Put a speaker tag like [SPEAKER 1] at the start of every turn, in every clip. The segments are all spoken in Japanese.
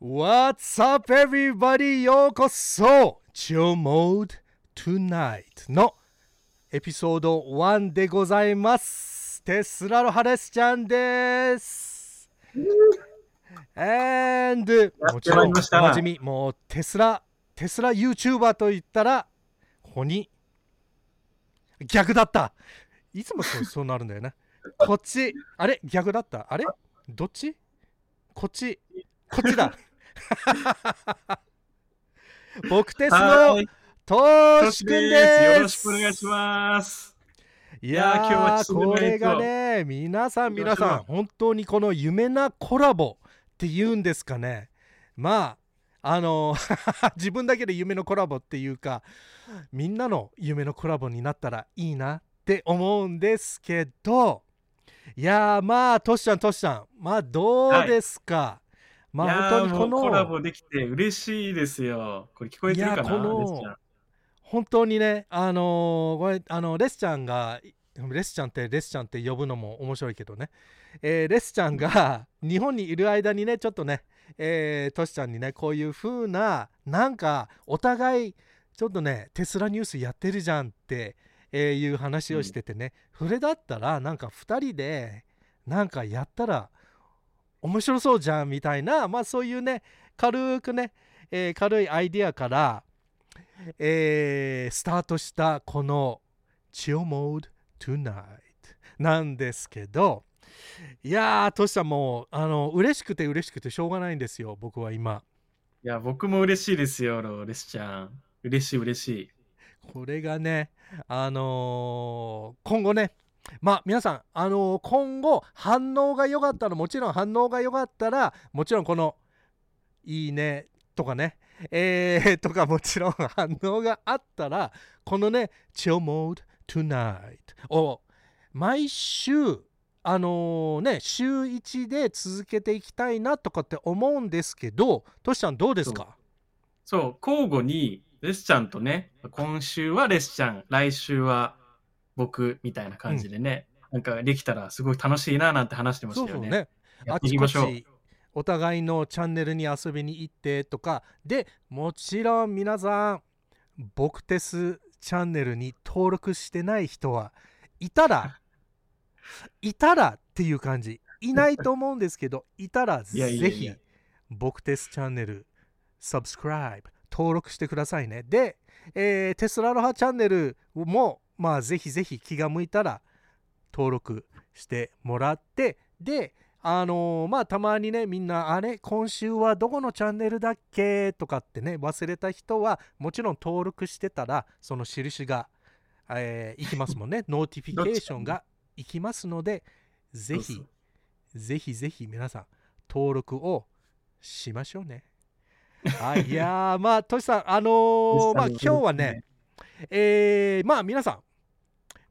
[SPEAKER 1] What's up, everybody? ようこそ Chill Mode Tonight のエピソード1でございます。テスラのハレスちゃんです。And もちろん、おなじみ、もうテスラ、テスラ YouTuber と言ったら、ここに逆だった。いつもそう そうなるんだよね。こっち、あれ？逆だった？あれ？どっち？こっち、こっちだ。僕テスの
[SPEAKER 2] はい
[SPEAKER 1] ト
[SPEAKER 2] トシ
[SPEAKER 1] シくん
[SPEAKER 2] です。よろ。しくお願いします。
[SPEAKER 1] いや
[SPEAKER 2] 今日は
[SPEAKER 1] これがね、皆さん、皆さん、本当にこの夢なコラボっていうんですかね。まあ、あの 自分だけで夢のコラボっていうか、みんなの夢のコラボになったらいいなって思うんですけど、いやー、まあ、トシちゃん、トシちゃん、まあ、どうですか？まあ、
[SPEAKER 2] いやー
[SPEAKER 1] 本当にこ
[SPEAKER 2] もうコラ
[SPEAKER 1] の、
[SPEAKER 2] ボできて嬉しいですよ。これ聞こえてるかな
[SPEAKER 1] この本当にね、あのーこれ、あの、レスちゃんが、レスちゃんって、レスちゃんって呼ぶのも面白いけどね、えーレスちゃんが日本にいる間にね、ちょっとね、えートシちゃんにね、こういう風な、なんか、お互い、ちょっとね、テスラニュースやってるじゃんって、えーいう話をしててね、それだったら、なんか2人で、なんかやったら、面白そうじゃんみたいな、まあそういうね、軽くね、えー軽いアイディアから、えースタートしたこの Chill Mode Tonight なんですけど、いやー、トシさんもう、あの、嬉しくて嬉しくてしょうがないんですよ、僕は今。
[SPEAKER 2] いや、僕も嬉しいですよ、レスちゃん。嬉しい嬉しい。
[SPEAKER 1] これがね、あのー今後ね、まあ皆さん、あのー今後反応が良かったら、もちろん反応が良かったら、もちろんこの、いいねとかね、えー、とかもちろん反応があったら、このね、Chill Mode Tonight を毎週、あのーね、週1で続けていきたいなとかって思うんですけど、トシちゃんどうですか？
[SPEAKER 2] そう、交互にレスちゃんとね、今週はレスちゃん、来週は僕みたいな感じでね、なんかできたらすごい楽しいななんて話してましたよね。
[SPEAKER 1] そうそうね。あちこ
[SPEAKER 2] いきましょう。
[SPEAKER 1] ちお互いのチャンネルに遊びに行ってとかでもちろん皆さん僕テスチャンネルに登録してない人はいたら いたらっていう感じいないと思うんですけど いたらぜひ僕テスチャンネル subscribe 登録してくださいねで、えーテスラロハチャンネルもまあぜひぜひ気が向いたら登録してもらってであのーまあたまにねみんなあれ今週はどこのチャンネルだっけとかってね忘れた人はもちろん登録してたらその印が、えーいきますもんね。notification がいきますのでぜひぜひぜひ皆さん登録をしましょうね。はい、いやーまあトシさんあのーまあ今日はね、えーまあ皆さん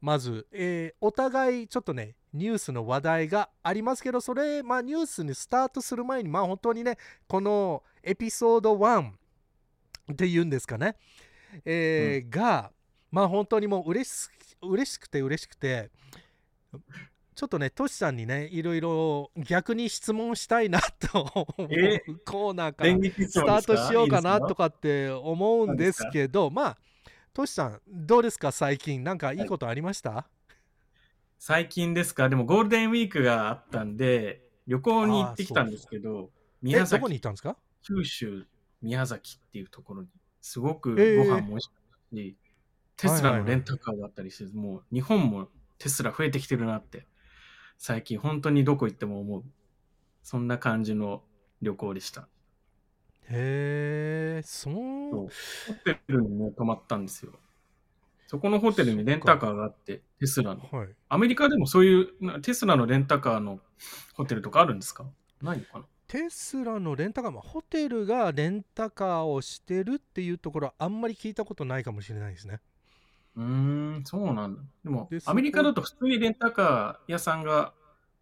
[SPEAKER 1] まず、えーお互いちょっとねニュースの話題がありますけどそれまあニュースにスタートする前にまあ本当にねこのエピソード1っていうんですかね、えーがまあ本当にもう嬉し嬉しくて嬉しくてちょっとねトシさんにねいろいろ逆に質問したいなと思う
[SPEAKER 2] え
[SPEAKER 1] コーナーからスタートしようかなとかって思うんですけどまあトシさんどうですか？最近。なんかいいことありました、
[SPEAKER 2] 最近ですか？でもゴールデンウィークがあったんで、旅行に行ってきたんですけど、
[SPEAKER 1] え
[SPEAKER 2] 宮
[SPEAKER 1] どこに行
[SPEAKER 2] 崎、
[SPEAKER 1] ったんですか？
[SPEAKER 2] 九州宮崎っていうところに、すごく
[SPEAKER 1] えー。
[SPEAKER 2] ご飯も美味しかったし、テスラのレンタカーがあったりして、もう日本もテスラ増えてきてるなって、最近本当にどこ行っても思う。そんな感じの旅行でした。
[SPEAKER 1] へえそ
[SPEAKER 2] うホテルにね、泊まったんですよ。そこのホテルにレンタカーがあって、テスラの。
[SPEAKER 1] はい
[SPEAKER 2] アメリカでもそういうなテスラのレンタカーのホテルとかあるんですか？ないのかな？
[SPEAKER 1] テスラのレンタカー、まあ、ホテルがレンタカーをしてるっていうところはあんまり聞いたことないかもしれないですね。
[SPEAKER 2] うーん、そうなんだ。でも
[SPEAKER 1] で、
[SPEAKER 2] アメリカだと普通にレンタカー屋さんが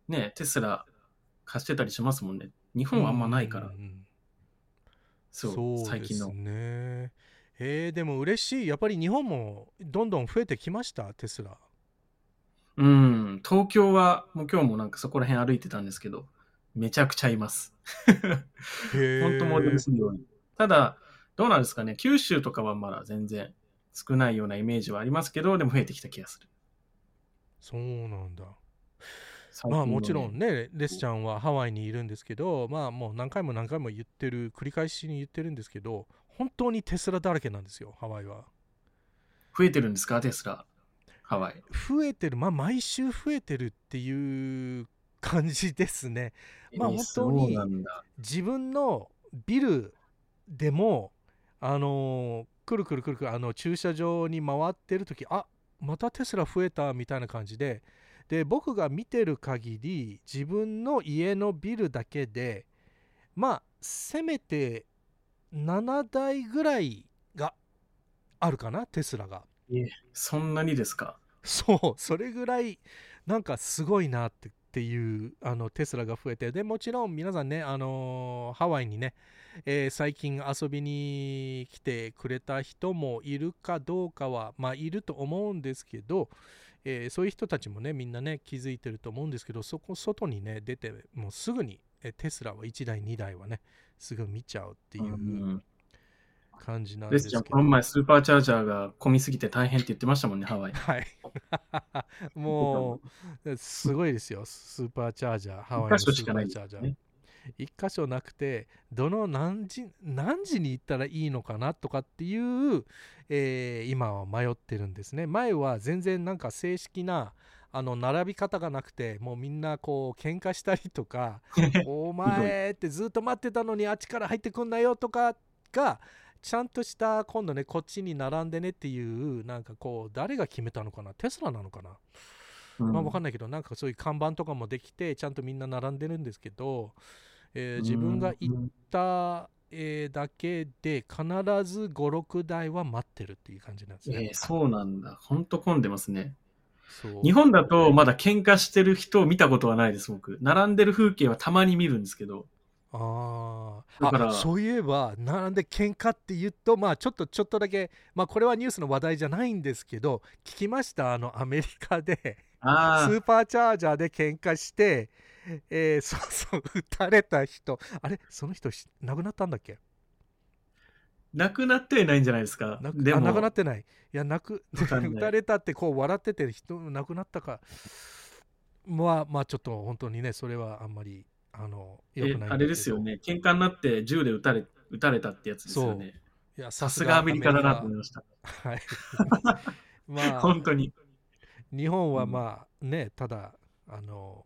[SPEAKER 2] ね、テスラ貸してたりしますもんね。日本はあんまないから
[SPEAKER 1] うん。うんうん
[SPEAKER 2] そう、
[SPEAKER 1] そうです
[SPEAKER 2] 最近の。
[SPEAKER 1] ね。えー、でも嬉しい。やっぱり日本もどんどん増えてきました、テスラ。
[SPEAKER 2] うん、東京は、もう今日もなんかそこら辺歩いてたんですけど、めちゃくちゃいます。
[SPEAKER 1] へ
[SPEAKER 2] 本当モデルするように。ただ、どうなんですかね、九州とかはまだ全然少ないようなイメージはありますけど、でも増えてきた気がする。
[SPEAKER 1] そうなんだ。まあもちろんね、レスちゃんはハワイにいるんですけど、まあもう何回も何回も言ってる、繰り返しに言ってるんですけど、本当にテスラだらけなんですよ、ハワイは。
[SPEAKER 2] 増えてるんですか、テスラ、ハワイ。
[SPEAKER 1] 増えてる、まあ毎週増えてるっていう感じですね。まあ
[SPEAKER 2] えー
[SPEAKER 1] 本当に。自分のビルでも、あのーくるくるくるくるあの駐車場に回ってる時あまたテスラ増えたみたいな感じでで僕が見てる限り自分の家のビルだけでまあせめて7台ぐらいがあるかなテスラが
[SPEAKER 2] そんなにですか？
[SPEAKER 1] そうそれぐらいなんかすごいなってっていうあのテスラが増えてでもちろん皆さんね、あのーハワイにね、えー最近遊びに来てくれた人もいるかどうかはまあいると思うんですけど、えーそういう人たちもねみんなね気づいてると思うんですけどそこ外にね出てもうすぐに、えーテスラは1台2台はねすぐ見ちゃうっていううん感じなんですけど、
[SPEAKER 2] レスちゃん、この前スーパーチャージャーが混みすぎて大変って言ってましたもんね、ハワイ。
[SPEAKER 1] はい。もう、すごいですよ、スーパーチャージャー、ハワイのスーパーチャージャー
[SPEAKER 2] ね。
[SPEAKER 1] 一箇所なくて、どの何時何時に行ったらいいのかなとかっていう、えー今は迷ってるんですね。前は全然なんか正式なあの並び方がなくて、もうみんなこう喧嘩したりとか、お前ってずっと待ってたのにあっちから入ってくんなよとかがちゃんとした今度ねこっちに並んでねっていうなんかこう誰が決めたのかなテスラなのかな、
[SPEAKER 2] うん
[SPEAKER 1] まあわかんないけどなんかそういう看板とかもできてちゃんとみんな並んでるんですけど、えー自分が行った、えーだけで必ず56台は待ってるっていう感じなんですね、
[SPEAKER 2] えーそうなんだ。ほんと混んでますね。日本だとまだ喧嘩してる人を見たことはないです、僕。並んでる風景はたまに見るんですけど。
[SPEAKER 1] あ
[SPEAKER 2] だから
[SPEAKER 1] そういえばなんで喧嘩って言うとまあちょっとちょっとだけまあこれはニュースの話題じゃないんですけど聞きました？あのアメリカで
[SPEAKER 2] あ
[SPEAKER 1] スーパーチャージャーで喧嘩して、えーそう そう撃たれた人あれその人し亡くなったんだっけ？
[SPEAKER 2] 亡くなってはいないんじゃないですか。
[SPEAKER 1] なく
[SPEAKER 2] でも、
[SPEAKER 1] あ亡くなってないいや亡く 撃たれたってこう笑ってて人亡くなったかまあまあちょっと本当にねそれはあんまりあの良
[SPEAKER 2] え
[SPEAKER 1] くない
[SPEAKER 2] あれですよね。喧嘩になって銃で撃たれ撃たれたってやつですよね。
[SPEAKER 1] いや
[SPEAKER 2] さすがアメリカだなと思いました。
[SPEAKER 1] はい。まあ、
[SPEAKER 2] 本当に。
[SPEAKER 1] 日本はまあね、ただ、あの、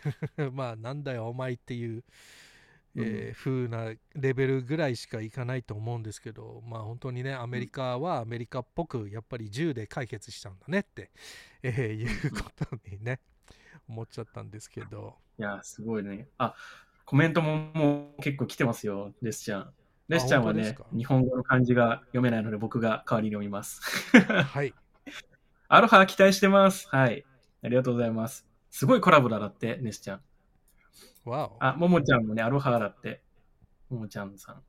[SPEAKER 1] まあなんだよ、お前っていう、えー風なレベルぐらいしかいかないと思うんですけど、まあ本当にね、アメリカはアメリカっぽく、やっぱり銃で解決しちゃうんだねって、えーいうことにね、思っちゃったんですけど、
[SPEAKER 2] いや、すごいね。あ、コメントももう結構来てますよ、レスちゃん。レスちゃんはね日本語の漢字が読めないので僕が代わりに読みます。
[SPEAKER 1] はい。
[SPEAKER 2] アロハ期待してます。はい。ありがとうございます。すごいコラボだだって、レスちゃん。
[SPEAKER 1] わお。
[SPEAKER 2] あ、ももちゃんもね、アロハだって。ももちゃんさん。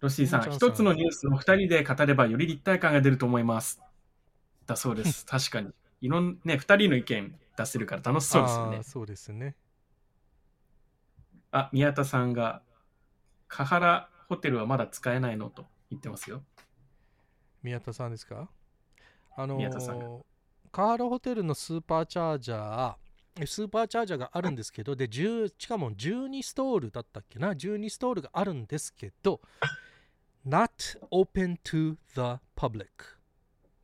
[SPEAKER 2] ロッシーさん、一つのニュースを二人で語ればより立体感が出ると思います。だそうです。確かに。いろんね、二人の意見出せるから楽しそうですよね。
[SPEAKER 1] そうですね。
[SPEAKER 2] あ、宮田さんが、カハラホテルはまだ使えないの？と言ってますよ。
[SPEAKER 1] 宮田さんですか？あの
[SPEAKER 2] 宮田さんが
[SPEAKER 1] ーカールホテルのスーパーチャージャーえスーパーチャージャーがあるんですけどで10しかも12ストールだったっけな？12ストールがあるんですけど not open to the public っ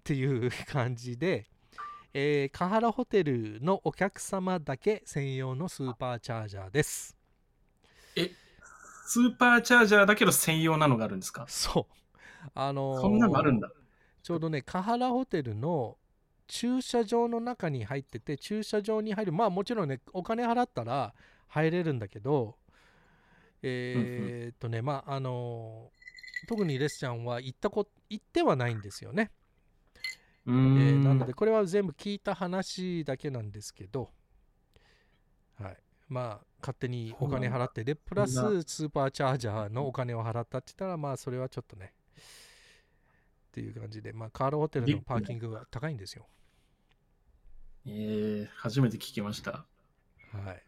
[SPEAKER 1] ていう感じで、えー、カハラホテルのお客様だけ専用のスーパーチャージャーです。
[SPEAKER 2] スーパーチャージャーだけど専用なのがあるんですか？
[SPEAKER 1] そう。あのー
[SPEAKER 2] そんなのあるんだ。
[SPEAKER 1] ちょうどね、カハラホテルの駐車場の中に入ってて、駐車場に入る、まあもちろんね、お金払ったら入れるんだけど、えーっとね、まああの特にレスちゃんは行ったこ行ってはないんですよね。えー
[SPEAKER 2] ん。
[SPEAKER 1] なので、これは全部聞いた話だけなんですけど、はい。まあ、勝手にお金払って、で、プラススーパーチャージャーのお金を払ったって言ったら、まあ、それはちょっとね、っていう感じで、まあ、カールホテルのパーキングが高いんですよ。
[SPEAKER 2] えー、初めて聞きました。
[SPEAKER 1] はい。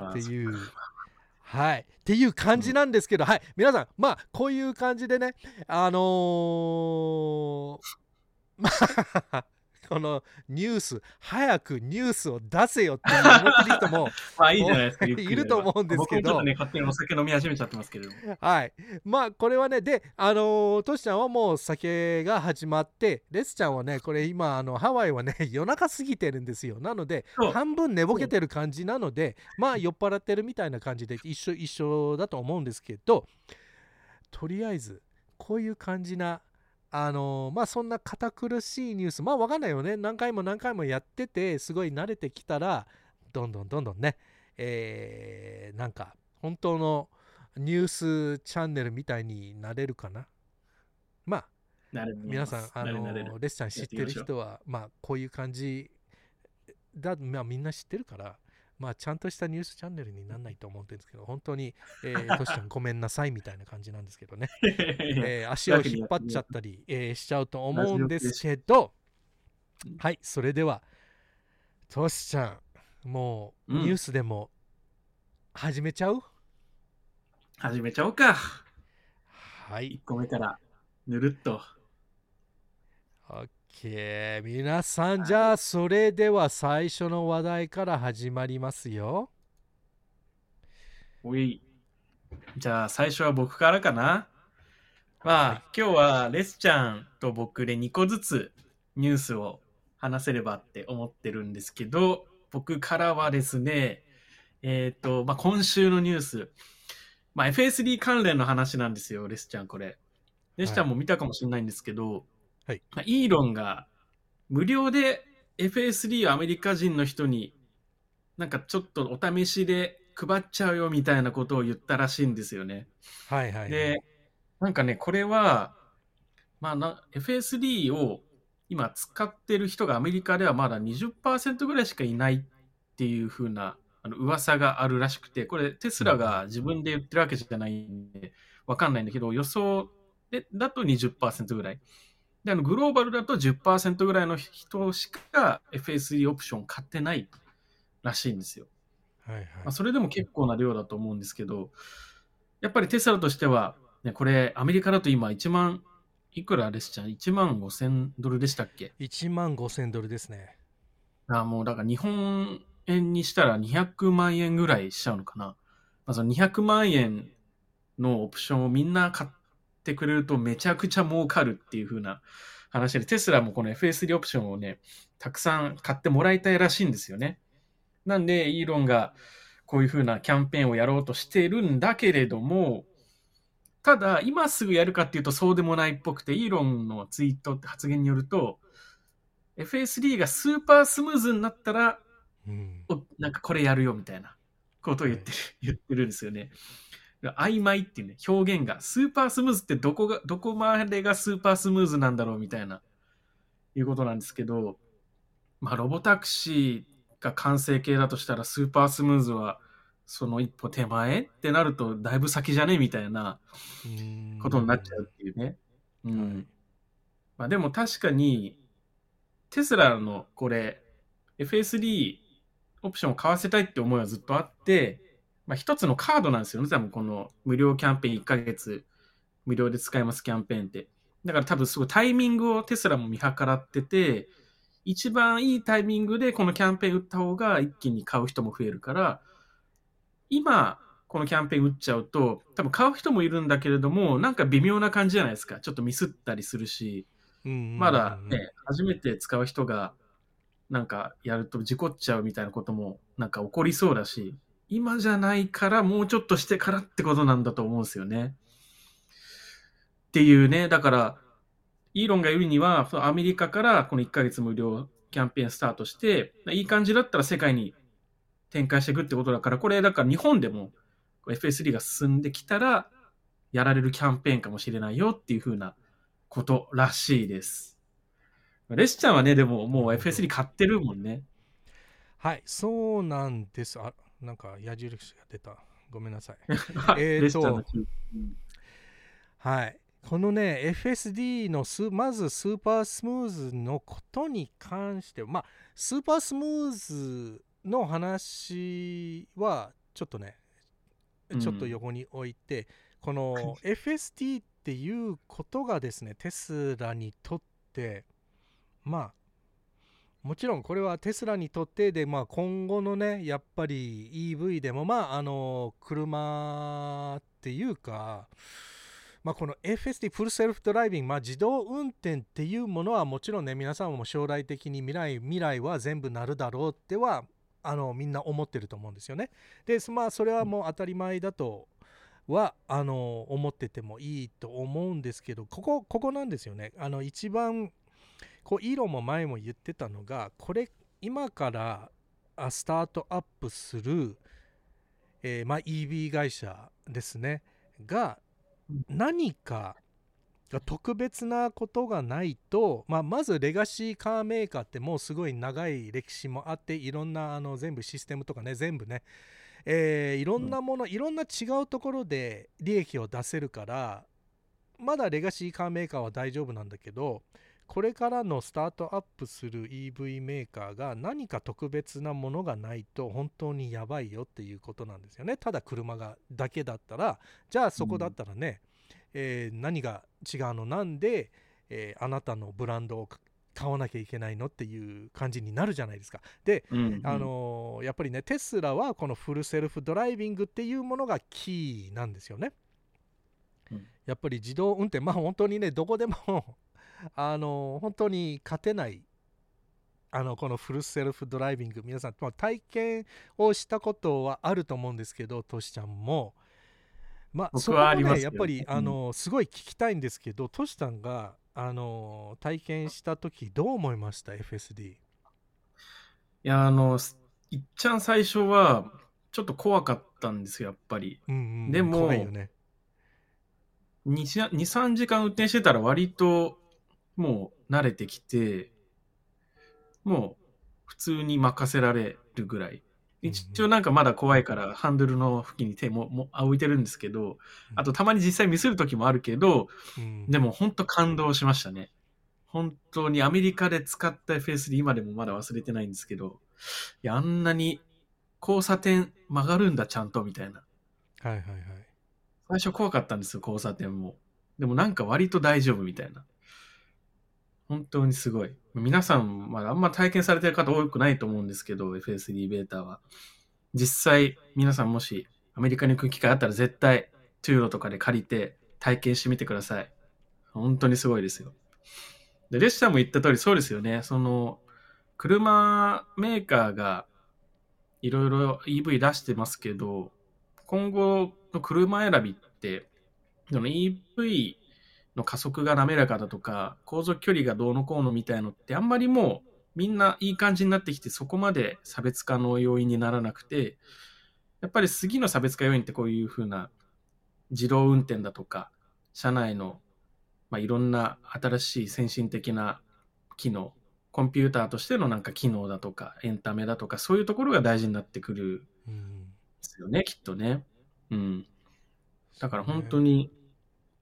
[SPEAKER 1] っていう。はい。っていう感じなんですけど、はい。皆さん、まあ、こういう感じでね、あのーまあ、このニュース、早くニュースを出せよって思ってる人も、
[SPEAKER 2] まあいいじゃないですか。
[SPEAKER 1] いると思うんですけど
[SPEAKER 2] 僕もちょっとね、勝手にお酒飲み始めちゃってますけれども。
[SPEAKER 1] はい。まあ、これはね、で、あのートシちゃんはもう酒が始まって、レスちゃんはね、これ今、あの、ハワイはね、夜中過ぎてるんですよ。なので、半分寝ぼけてる感じなので、まあ、酔っ払ってるみたいな感じで、一緒、一緒だと思うんですけど、とりあえず、こういう感じな、あのーまあそんな堅苦しいニュースまあわかんないよね。何回も何回もやっててすごい慣れてきたらどんどんどんどんねえーなんか本当のニュースチャンネルみたいになれるかな。まあ皆さんあのレスちゃん知ってる人はまあこういう感じだまあみんな知ってるからまあちゃんとしたニュースチャンネルにならないと思うんですけど 本当にえートシちゃんごめんなさいみたいな感じなんですけどね。えー足を引っ張っちゃったり、えーしちゃうと思うんですけど。
[SPEAKER 2] うん。
[SPEAKER 1] はいそれではトシちゃんもう
[SPEAKER 2] うん。
[SPEAKER 1] ニュースでも始めちゃう、
[SPEAKER 2] 始めちゃおうか。
[SPEAKER 1] はい。
[SPEAKER 2] 1個目から、ぬるっと。
[SPEAKER 1] OK 皆さんじゃあそれでは最初の話題から始まりますよ
[SPEAKER 2] おい。じゃあ、最初は僕からかな？まあ、
[SPEAKER 1] はい
[SPEAKER 2] 今日はレスちゃんと僕で2個ずつニュースを話せればって思ってるんですけど、僕からはですね、えっ、と、まあ、今週のニュース、まあ、FSD 関連の話なんですよ、レスちゃん、これ。レスちゃんも見たかもしれないんですけど、
[SPEAKER 1] はい
[SPEAKER 2] まあ、イーロンが無料で FSD をアメリカ人の人になんかちょっとお試しで配っちゃうよみたいなことを言ったらしいんですよね。
[SPEAKER 1] はいはいはい
[SPEAKER 2] で、なんかね、これは、まあな、FSD を今使ってる人がアメリカではまだ20%ぐらいしかいないっていう風なあの噂があるらしくて、これテスラが自分で言ってるわけじゃないんで、わかんないんだけど、予想でだと20%ぐらい。で、あのグローバルだと10%ぐらいの人しか FSD オプション買ってないらしいんですよ。
[SPEAKER 1] はいはい
[SPEAKER 2] まあ、それでも結構な量だと思うんですけど、やっぱりテスラとしては、ね、これ、アメリカだと今1万、いくらでした ?1 万5千ドルでしたっけ
[SPEAKER 1] ？1万5000ドルですね
[SPEAKER 2] あもうだから日本円にしたら200万円ぐらいしちゃうのかな。まあ、その200万円のオプションをみんな買ってくれるとめちゃくちゃ儲かるっていう風な話で、テスラもこの FS3 オプションをね、たくさん買ってもらいたいらしいんですよね。なんで、イーロンがこういう風なキャンペーンをやろうとしてるんだけれども、ただ、今すぐやるかっていうとそうでもないっぽくて、イーロンのツイートって発言によると、FS3 がスーパースムーズになったら、
[SPEAKER 1] うん
[SPEAKER 2] おなんかこれやるよみたいなことを言ってる、言ってるんですよね。曖昧っていうね、表現が、スーパースムーズってどこが、どこまでがスーパースムーズなんだろうみたいな、いうことなんですけど、まあ、ロボタクシーが完成形だとしたら、スーパースムーズは、その一歩手前ってなると、だいぶ先じゃねみたいな
[SPEAKER 1] うん
[SPEAKER 2] ことになっちゃうっていうね。うん。
[SPEAKER 1] はい
[SPEAKER 2] まあでも確かに、テスラのこれ、FSD オプションを買わせたいって思いはずっとあって、まあ一つのカードなんですよね。多分この無料キャンペーン1ヶ月無料で使えますキャンペーンって。だから多分すごいタイミングをテスラも見計らってて、一番いいタイミングでこのキャンペーン打った方が一気に買う人も増えるから、今、このキャンペーン打っちゃうと、多分買う人もいるんだけれども、なんか微妙な感じじゃないですか。ちょっとミスったりするし、
[SPEAKER 1] うん
[SPEAKER 2] まだね、初めて使う人が、なんかやると事故っちゃうみたいなことも、なんか起こりそうだし、今じゃないからもうちょっとしてからってことなんだと思うんですよね。っていうね、だから、イーロンが言うには、そのアメリカからこの1ヶ月無料キャンペーンスタートして、いい感じだったら世界に展開していくってことだから、これだから日本でも FS3 が進んできたら、やられるキャンペーンかもしれないよっていう風なことらしいです。レスちゃんはね、でももう FS3 買ってるもんね。
[SPEAKER 1] はいそうなんですあなんか矢印が出た。ごめんなさい。えーとはい。このね、FSD のスまずスーパースムーズのことに関しては、まあ、スーパースムーズの話はちょっとねちょっと横に置いて、この FST っていうことがですねテスラにとってまあもちろんこれはテスラにとってで、まあ、今後のねやっぱり EV でもまああの車っていうかまあ、この FSD フルセルフドライビング、まあ、自動運転っていうものはもちろんね皆さんも将来的に未来未来は全部なるだろうってはあのみんな思ってると思うんですよね。でまあそれはもう当たり前だとはあの思っててもいいと思うんですけどここここなんですよね。あの一番こうイーロンも前も言ってたのがこれ今からスタートアップする、えー、まあ、EV 会社ですね。が何か特別なことがないと、まあ、まずレガシーカーメーカーってもうすごい長い歴史もあっていろんなあの全部システムとかね全部ね、えー、いろんなもの、いろんな違うところで利益を出せるからまだレガシーカーメーカーは大丈夫なんだけどこれからのスタートアップする EV メーカーが何か特別なものがないと本当にやばいよっていうことなんですよね。ただ車がだけだったらじゃあそこだったらね、うん、えー、何が違うの？なんで、えー、あなたのブランドを買わなきゃいけないのっていう感じになるじゃないですか。で、うんうん、あのー、やっぱりねテスラはこのフルセルフドライビングっていうものがキーなんですよね。やっぱり自動運転まあ本当にねどこでもあの本当に勝てないあのこのフルセルフドライビング皆さん、まあ、体験をしたことはあると思うんですけどトシちゃんも。まあそこもねやっぱり、あのすごい聞きたいんですけどトシさんがあの体験した時どう思いました？FSD い
[SPEAKER 2] やあのいっちゃん最初はちょっと怖かったんですよやっぱり、
[SPEAKER 1] うんうん、
[SPEAKER 2] でも、ね、23時間運転してたら割ともう慣れてきて、もう普通に任せられるぐらい。一応なんかまだ怖いからハンドルの付近に手もも置いてるんですけど、あとたまに実際ミスる時もあるけど、でも本当感動しましたね。本当にアメリカで使った FS で今でもまだ忘れてないんですけど、いや、あんなに交差点曲がるんだちゃんとみたいな。
[SPEAKER 1] はいはいはい。
[SPEAKER 2] 最初怖かったんですよ、交差点も。でもなんか割と大丈夫みたいな。本当にすごい。皆さん、まあ、あんま体験されてる方多くないと思うんですけど、FSD ベータは。実際、皆さんもしアメリカに行く機会あったら絶対、トゥーロとかで借りて体験してみてください。本当にすごいですよ。で、レッシャーも言った通りそうですよね。その、車メーカーがいろいろ EV 出してますけど、今後の車選びって、その EV の加速が滑らかだとか、航続距離がどうのこうのみたいのってあんまりもうみんないい感じになってきてそこまで差別化の要因にならなくて、やっぱり次の差別化要因ってこういうふうな自動運転だとか、車内の、まあ、いろんな新しい先進的な機能、コンピューターとしてのなんか機能だとか、エンタメだとか、そういうところが大事になってくるんですよね、きっとね。うん。だから本当に、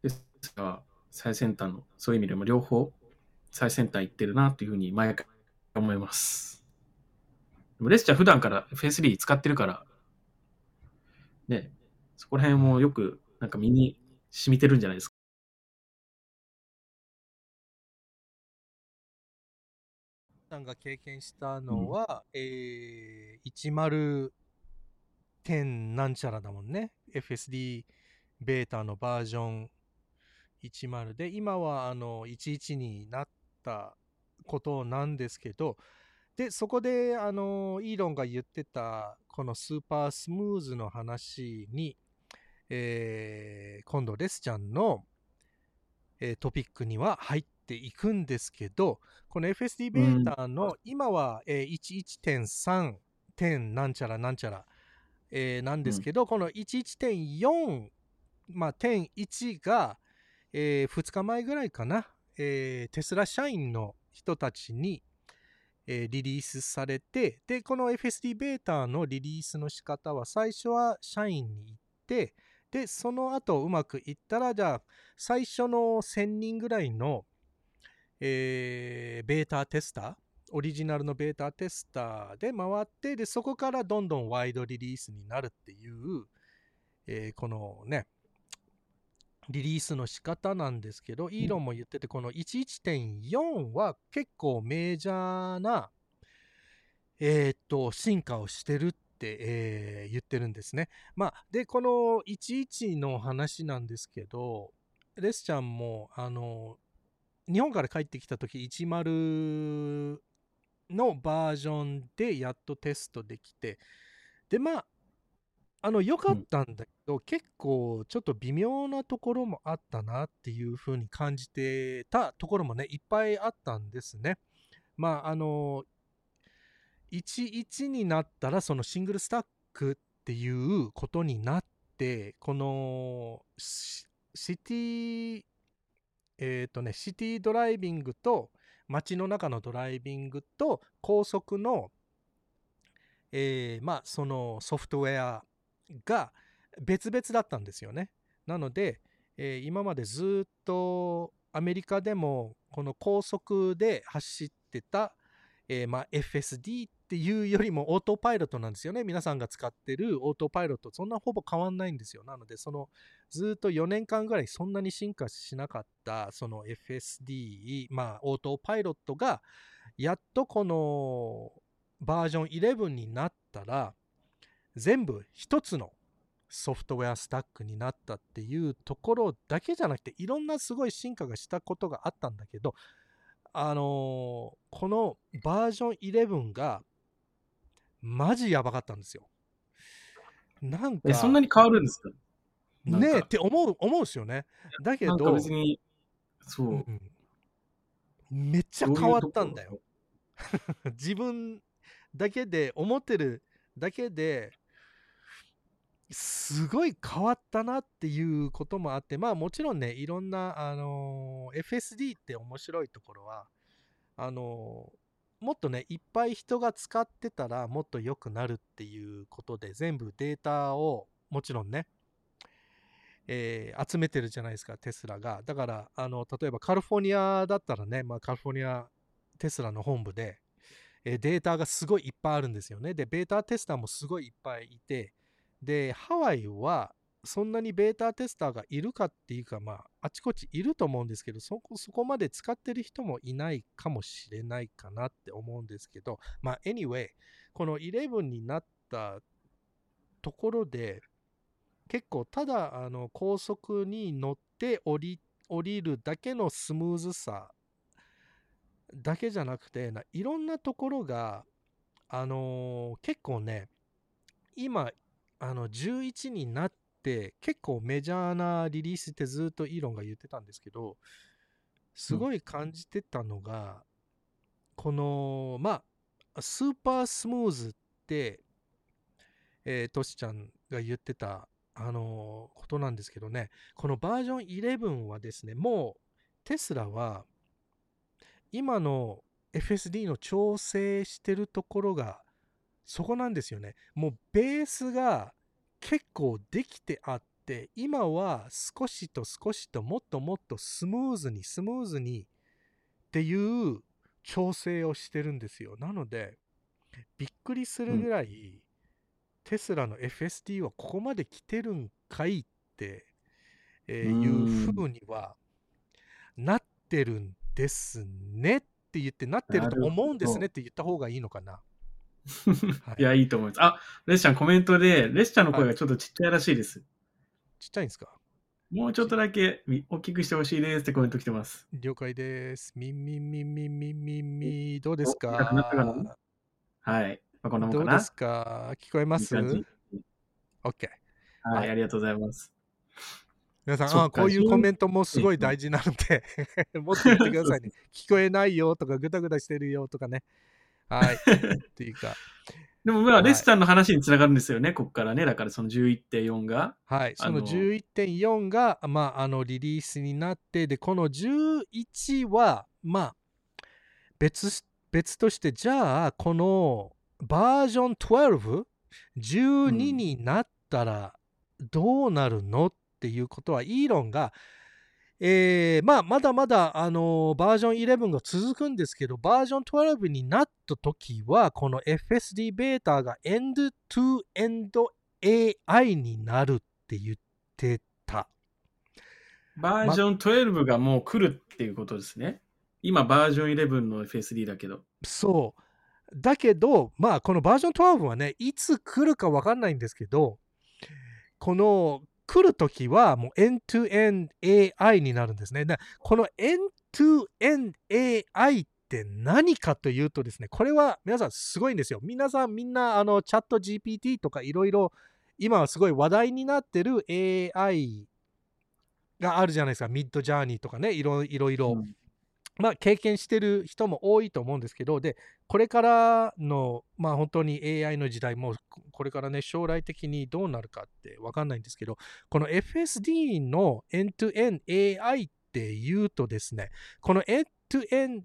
[SPEAKER 2] ですが、最先端の、そういう意味でも両方最先端行ってるなというふうに毎回思います。でもレスちゃん普段からフェイスリー使ってるから、ね、そこら辺もよくなんか身に染みてるんじゃないですか。
[SPEAKER 1] さんが経験したのは、うん、えー、10点なんちゃらだもんね。FSD ベータのバージョン10で、今はあの11になったことなんですけど、で、そこであのイーロンが言ってたこのスーパースムーズの話に、えー、今度レスちゃんの、えー、トピックには入っていくんですけど、この FSD ベータの今は、えー、11.3点なんちゃらなんちゃら、えー、なんですけど、うん、この11.4、まあ、点1が、えー、2日前ぐらいかな、えー、テスラ社員の人たちに、えー、リリースされて、で、この FSD ベータのリリースの仕方は、最初は社員に行って、で、その後うまくいったら、じゃあ、最初の1000人ぐらいの、えー、ベータテスターオリジナルのベータテスターで回ってでそこからどんどんワイドリリースになるっていう、えーこのねリリースの仕方なんですけど、イーロンも言ってて、この11.4は結構メジャーな、えーっと、進化をしてるって、えー言ってるんですね。まあ、で、この11の話なんですけど、レスちゃんも、あの、日本から帰ってきた時10のバージョンでやっとテストできて、で、まあ、あの、良かったんだけど、結構ちょっと微妙なところもあったなっていう風に感じてたところもね、いっぱいあったんですね。まあ、あの、11になったら、そのシングルスタックっていうことになって、このシティ、えっ、とね、シティドライビングと街の中のドライビングと高速の、えーまあ、そのソフトウェアが別々だったんですよね。なので、えー今までずっとアメリカでもこの高速で走ってた、えーまあ、FSD っていうよりもオートパイロットなんですよね。皆さんが使ってるオートパイロット、そんなほぼ変わんないんですよ。なので、そのずっと4年間ぐらいそんなに進化しなかったその FSD、まあ、オートパイロットがやっとこのバージョン11になったら全部一つのソフトウェアスタックになったっていうところだけじゃなくていろんなすごい進化がしたことがあったんだけどあのーこのバージョン11がマジやばかったんですよ。なんか
[SPEAKER 2] え、そんなに変わるんですか？
[SPEAKER 1] ねえって思う思うんですよね。だけど、
[SPEAKER 2] 別に、そう。
[SPEAKER 1] うんめっちゃ変わったんだ
[SPEAKER 2] とこ
[SPEAKER 1] よ。自分だけで思ってるだけですごい変わったなっていうこともあってまあもちろんねいろんな、あの FSD って面白いところはあのもっとねいっぱい人が使ってたらもっと良くなるっていうことで全部データをもちろんねえー集めてるじゃないですか、テスラが。だから、あの、例えばカリフォルニアだったらね、まあ、カリフォルニア、テスラの本部で、えーデータがすごいいっぱいあるんですよね。で、ベータテスターもすごいいっぱいいて、で、ハワイは、そんなにベータテスターがいるかっていうか、まあ、あちこちいると思うんですけど、そこ、そこまで使ってる人もいないかもしれないかなって思うんですけど、まあ、anyway、この11になったところで、結構ただあの高速に乗って降り降りるだけのスムーズさだけじゃなくてないろんなところが、あのー結構ね今あの11になって結構メジャーなリリースってずっとイーロンが言ってたんですけどすごい感じてたのが、このまあスーパースムーズってえートシちゃんが言ってたあのーことなんですけどね、このバージョン11はですね、もうテスラは今の FSD の調整してるところがそこなんですよね。もうベースが結構できてあって、今は少しと少しともっともっとスムーズにスムーズにっていう調整をしてるんですよ。なので、びっくりするぐらい、テスラの FSD はここまで来てるんかいって、えー
[SPEAKER 2] うん
[SPEAKER 1] いうふうにはなってるんですねって言ってなってると思うんですねって言った方がいいのかな。は い
[SPEAKER 2] いや、いいと思います。あ、レスちゃんコメントで、レスちゃんの声がちょっとちっちゃいらしいです。
[SPEAKER 1] ちっちゃいんですか？
[SPEAKER 2] もうちょっとだけみ大きくしてほしいですってコメント来てます。
[SPEAKER 1] 了解です。みんみんみんみんみんみんみんどうですか？
[SPEAKER 2] はい。まあ、こんなもんかな？
[SPEAKER 1] どうですか？聞こえます ?OK。
[SPEAKER 2] はい、
[SPEAKER 1] はい
[SPEAKER 2] ありがとうございます。
[SPEAKER 1] 皆さん、あこういう
[SPEAKER 2] 10
[SPEAKER 1] コメントもすごい大事なので、もっと言ってくださいね。聞こえないよとか、ぐだぐだしてるよとかね。はい。っていうか、
[SPEAKER 2] でもまあ、
[SPEAKER 1] はい
[SPEAKER 2] レスちゃんの話につながるんですよね、ここからね。だからその11.4が。
[SPEAKER 1] はい。その
[SPEAKER 2] あの
[SPEAKER 1] 11.4が、まあ、あの、リリースになって、で、この11は、まあ、別し、別として、じゃあ、このバージョン 12? 12になったらどうなるの？っていうことは、イーロンがえーまあ、まだまだ、あのーバージョン11が続くんですけど、バージョン12になった時は、この FSD ベータが End-to-End AI になるって言ってた。
[SPEAKER 2] バージョン12がもう来るっていうことですね。今バージョン11の FSD だけど。
[SPEAKER 1] そう。だけど、まあ、このバージョン12はね、いつ来るかわかんないんですけど、この来るときはもう end-to-end AI になるんですね。でこのエントゥエン AI って何かというとですね、これは皆さんすごいんですよ。皆さんみんなあのチャット GPT とかいろいろ今はすごい話題になってる AI があるじゃないですか。ミッドジャーニーとかね、いろいろ。
[SPEAKER 2] うん
[SPEAKER 1] まあ、経験してる人も多いと思うんですけど、で、これからの、まあ、本当に AI の時代も、これからね、将来的にどうなるかってわかんないんですけど、この FSD の End-to-End AI っていうとですね、この End-to-End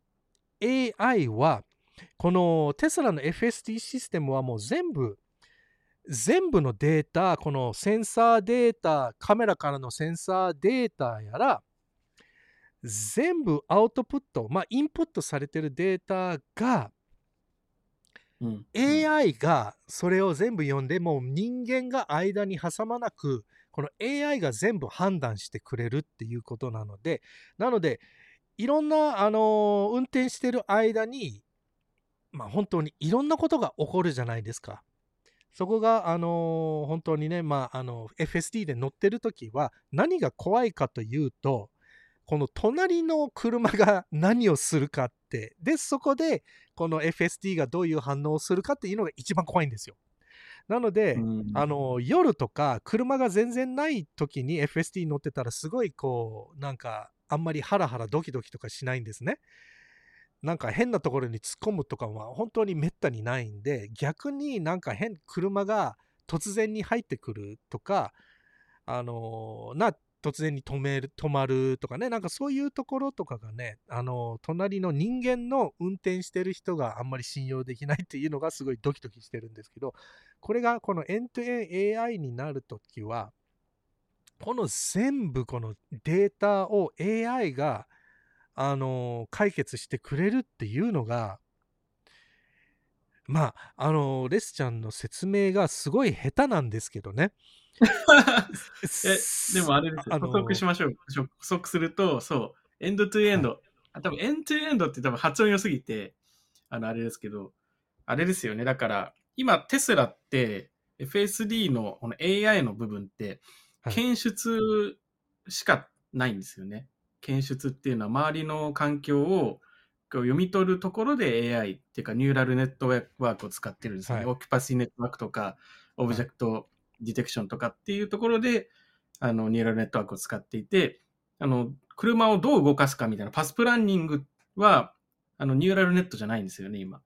[SPEAKER 1] AI は、このテスラの FSD システムはもう全部、全部のデータ、このセンサーデータ、カメラからのセンサーデータやら、全部アウトプット、まあ、インプットされてるデータが、
[SPEAKER 2] うん、
[SPEAKER 1] AI がそれを全部読んで、もう人間が間に挟まなく、この AI が全部判断してくれるっていうことなので、なので、いろんな、あのー運転してる間に、まあ、本当にいろんなことが起こるじゃないですか。そこが、あのー本当にね、まあ、あの、FSD で乗ってるときは、何が怖いかというと、この隣の車が何をするかって、で、そこで、この FSD がどういう反応をするかっていうのが一番怖いんですよ。なので、
[SPEAKER 2] うん
[SPEAKER 1] あの夜とか車が全然ない時に FSD 乗ってたらすごいこうなんかあんまりハラハラドキドキとかしないんですね。なんか変なところに突っ込むとかは本当にめったにないんで逆になんか変車が突然に入ってくるとかあのな突然に止める止まるとかねなんかそういうところとかがねあの隣の人間の運転してる人があんまり信用できないっていうのがすごいドキドキしてるんですけどこれがこの End-to-End AI になるときは、この全部このデータを AI が、あの解決してくれるっていうのが、まあ、あのレスちゃんの説明がすごい下手なんですけどね。
[SPEAKER 2] え、でもあれですよ。
[SPEAKER 1] あの
[SPEAKER 2] 補足しましょう。補足すると、そう、エンドトゥエンド。あ多分エンドトゥエンドって多分発音良すぎて、あの、あれですけど、あれですよね。だから、今、テスラって、FSD のこの AI の部分って、
[SPEAKER 1] はい
[SPEAKER 2] 検出しかないんですよね。検出っていうのは周りの環境をこう読み取るところで AI っていうかニューラルネットワークを使ってるんですよね。
[SPEAKER 1] はい
[SPEAKER 2] オキュパシーネットワークとか、オブジェクトディテクションとかっていうところで、あの、ニューラルネットワークを使っていて、あの、車をどう動かすかみたいなパスプランニングは、あの、ニューラルネットじゃないんですよね、今。
[SPEAKER 1] は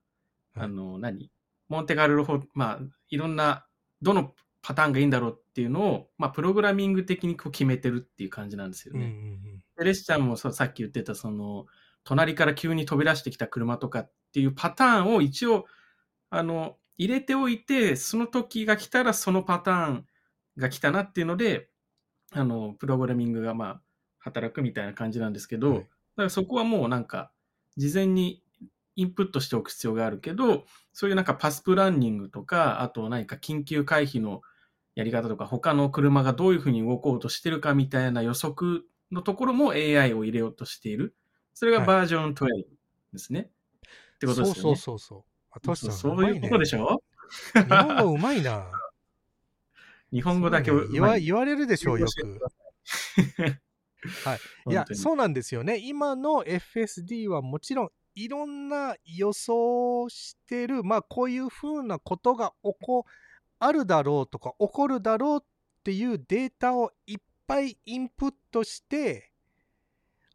[SPEAKER 1] い
[SPEAKER 2] あの、何？モンテカルロ法、まあ、いろんな、どのパターンがいいんだろうっていうのを、まあ、プログラミング的にこう決めてるっていう感じなんですよ
[SPEAKER 1] うんうん
[SPEAKER 2] ね。でレスちゃんもさっき言ってた、その、隣から急に飛び出してきた車とかっていうパターンを一応、あの、入れておいて、その時が来たらそのパターンが来たなっていうので、あの、プログラミングがまあ、働くみたいな感じなんですけど、
[SPEAKER 1] はい
[SPEAKER 2] だからそこはもうなんか、事前にインプットしておく必要があるけど、そういうなんかパスプランニングとか、あと何か緊急回避のやり方とか、他の車がどういうふうに動こうとしてるかみたいな予測のところも AI を入れようとしている。それが
[SPEAKER 1] はい
[SPEAKER 2] バージョン12ですね。ってことですよね。
[SPEAKER 1] そうそうそうそう。あトシさん
[SPEAKER 2] そういうことでし
[SPEAKER 1] ょ？
[SPEAKER 2] ょ
[SPEAKER 1] 日本語うまいな。
[SPEAKER 2] 日本語だけ
[SPEAKER 1] 言わ言われるでしょう、よく。い。や
[SPEAKER 2] 本当、に。
[SPEAKER 1] そうなんですよね。今の FSD はもちろんいろんな予想してる、まあこういうふうなことが起こあるだろうとか起こるだろうっていうデータをいっぱいインプットして、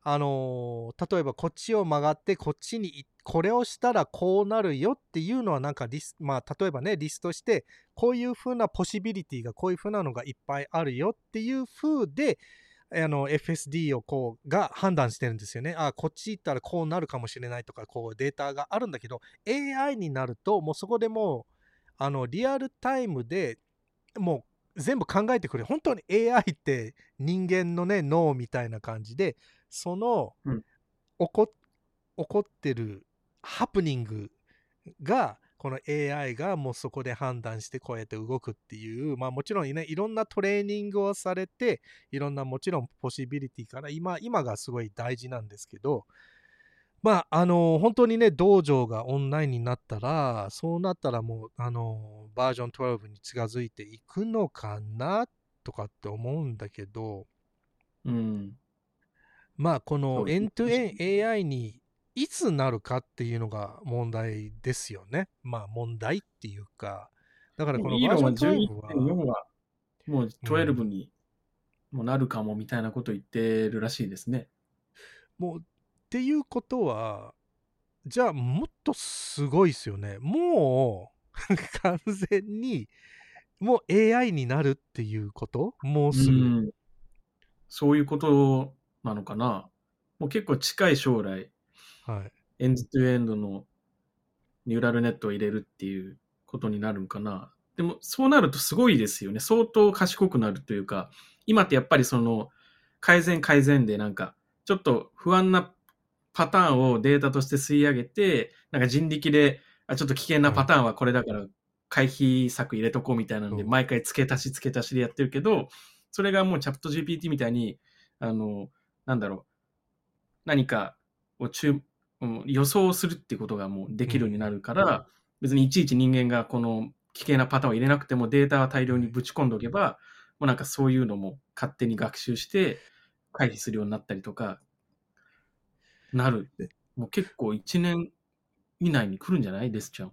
[SPEAKER 1] あのー例えばこっちを曲がってこっちにいこれをしたらこうなるよっていうのはなんかリスまあ例えばねリストしてこういうふうなポシビリティがこういうふうなのがいっぱいあるよっていうふうであの FSD をこうが判断してるんですよね。あこっち行ったらこうなるかもしれないとかこうデータがあるんだけど AI になるともうそこでもうあのリアルタイムでもう全部考えてくれる本当に AI って人間のね脳みたいな感じでその、
[SPEAKER 2] うん
[SPEAKER 1] 起こ起こってるハプニングがこの AI がもうそこで判断してこうやって動くっていうまあもちろんねいろんなトレーニングをされていろんなもちろんポシビリティから今今がすごい大事なんですけどまああの本当にね道場がオンラインになったらそうなったらもうあのバージョン12に近づいていくのかなとかって思うんだけど
[SPEAKER 2] うん。
[SPEAKER 1] まあこ
[SPEAKER 2] そ
[SPEAKER 1] のエントゥエン AI にいつなるかっていうのが問題ですよね。まあ問題っていうかだからこのバ
[SPEAKER 2] イー
[SPEAKER 1] ジョン12
[SPEAKER 2] 11.4
[SPEAKER 1] は
[SPEAKER 2] はもう12にもなるかもみたいなこと言ってるらしいですね。
[SPEAKER 1] もうっていうことはじゃあもっとすごいですよね。もう完全にもう AI になるっていうこと？もうすぐ。
[SPEAKER 2] うんそういうことなのかな。もう結構近い将来、
[SPEAKER 1] はい。
[SPEAKER 2] エンドトゥエンドのニューラルネットを入れるっていうことになるのかな。でもそうなるとすごいですよね。相当賢くなるというか、今ってやっぱりその改善改善でなんかちょっと不安なパターンをデータとして吸い上げて、なんか人力で、あちょっと危険なパターンはこれだから回避策入れとこうみたいなので、
[SPEAKER 1] うん
[SPEAKER 2] 毎回付け足し付け足しでやってるけど、それがもうチャット GPT みたいに、あの、なんだろう、何かを予想するってことがもうできるようになるから、別にいちいち人間がこの危険なパターンを入れなくてもデータは大量にぶち込んでおけば、もうなんかそういうのも勝手に学習して回避するようになったりとか、なる
[SPEAKER 1] で。
[SPEAKER 2] もう結構1年以内に来るんじゃない？ですちゃん。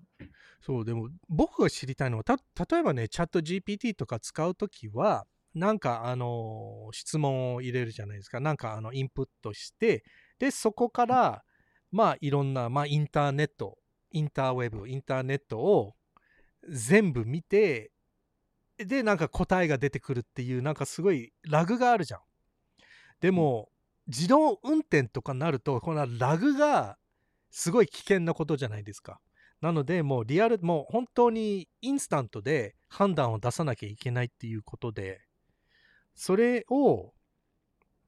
[SPEAKER 1] そう、でも僕が知りたいのは、た例えばね、チャット GPT とか使うときは、なんかあの質問を入れるじゃないですか。なんかあのインプットして、で、そこから、まあいろんな、まあインターネット、インターウェブ、インターネットを全部見て、で、なんか答えが出てくるっていう、なんかすごいラグがあるじゃん。でも、自動運転とかなると、このラグがすごい危険なことじゃないですか。なので、もうリアル、もう本当にインスタントで判断を出さなきゃいけないっていうことで、それを、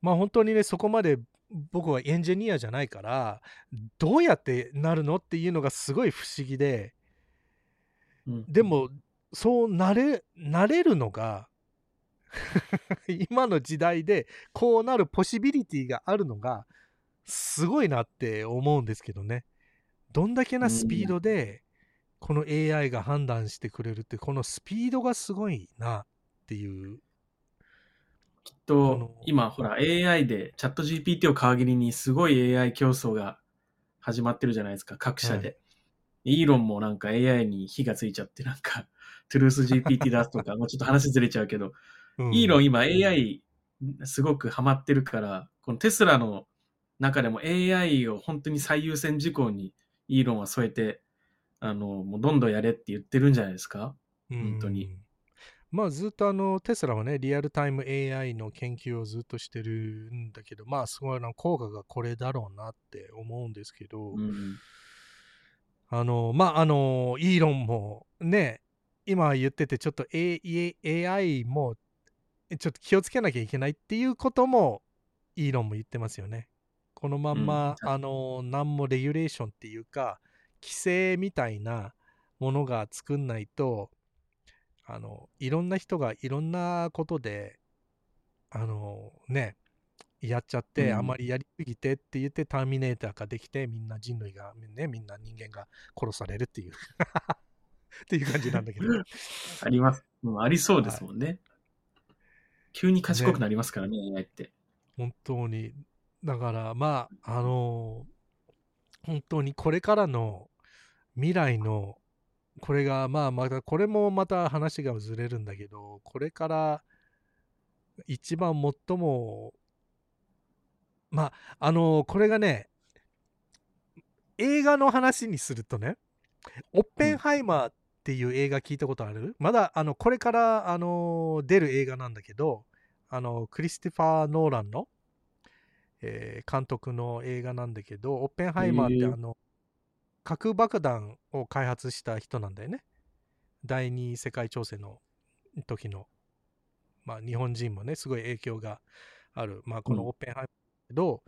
[SPEAKER 1] まあ本当にね、そこまで僕はエンジニアじゃないから、どうやってなるのっていうのがすごい不思議で、
[SPEAKER 2] うん
[SPEAKER 1] でも、そうなれ、なれるのが、今の時代でこうなるポシビリティがあるのが、すごいなって思うんですけどね。どんだけなスピードで、この AI が判断してくれるって、このスピードがすごいなっていう。
[SPEAKER 2] きっ
[SPEAKER 1] ことの
[SPEAKER 2] 今ほら AI でチャット GPT を皮切りにすごい AI 競争が始まってるじゃないですか、各社で。イーロンもなんか AI に火がついちゃって、なんか、トゥルース GPT 出すとか、もうちょっと話ずれちゃうけど、
[SPEAKER 1] うん。
[SPEAKER 2] イーロン今 AI すごくハマってるから、このテスラの中でも AI を本当に最優先事項にイーロンは添えて、あの、もうどんどんやれって言ってるんじゃないですか本当に。
[SPEAKER 1] うんまあずっとあのテスラはね、リアルタイム AI の研究をずっとしてるんだけど、まあすごいな効果がこれだろうなって思うんですけど、
[SPEAKER 2] うん。
[SPEAKER 1] あの、まああの、イーロンもね、今言っててちょっと A- AI もちょっと気をつけなきゃいけないっていうこともイーロンも言ってますよね。このまんま、
[SPEAKER 2] うん
[SPEAKER 1] あの、何もレギュレーションっていうか、規制みたいなものが作んないと、あの、いろんな人がいろんなことで、あの、ね、やっちゃって、
[SPEAKER 2] うん
[SPEAKER 1] あまりやりすぎてって言って、ターミネーターができて、みんな人類が、ね、みんな人間が殺されるっていう、っていう感じなんだけど。
[SPEAKER 2] あります。うんありそうですもんね。急に賢くなりますからね、AI って。
[SPEAKER 1] 本当に。だから、まあ、あの本当にこれからの未来の、これが、まあ、また、これもまた話がずれるんだけど、これから一番最も、まあ、あのこれがね、映画の話にするとね、オッペンハイマーっていう映画聞いたことある、まだ、あの、これから、あの出る映画なんだけど、あの、クリスティファー・ノーランの、えー監督の映画なんだけど、オッペンハイマーって、あの、核爆弾を開発した人なんだよね。第二次世界大戦の時の。まあ、日本人もね、すごい影響がある、まあ、このオッペンハイマーだけど、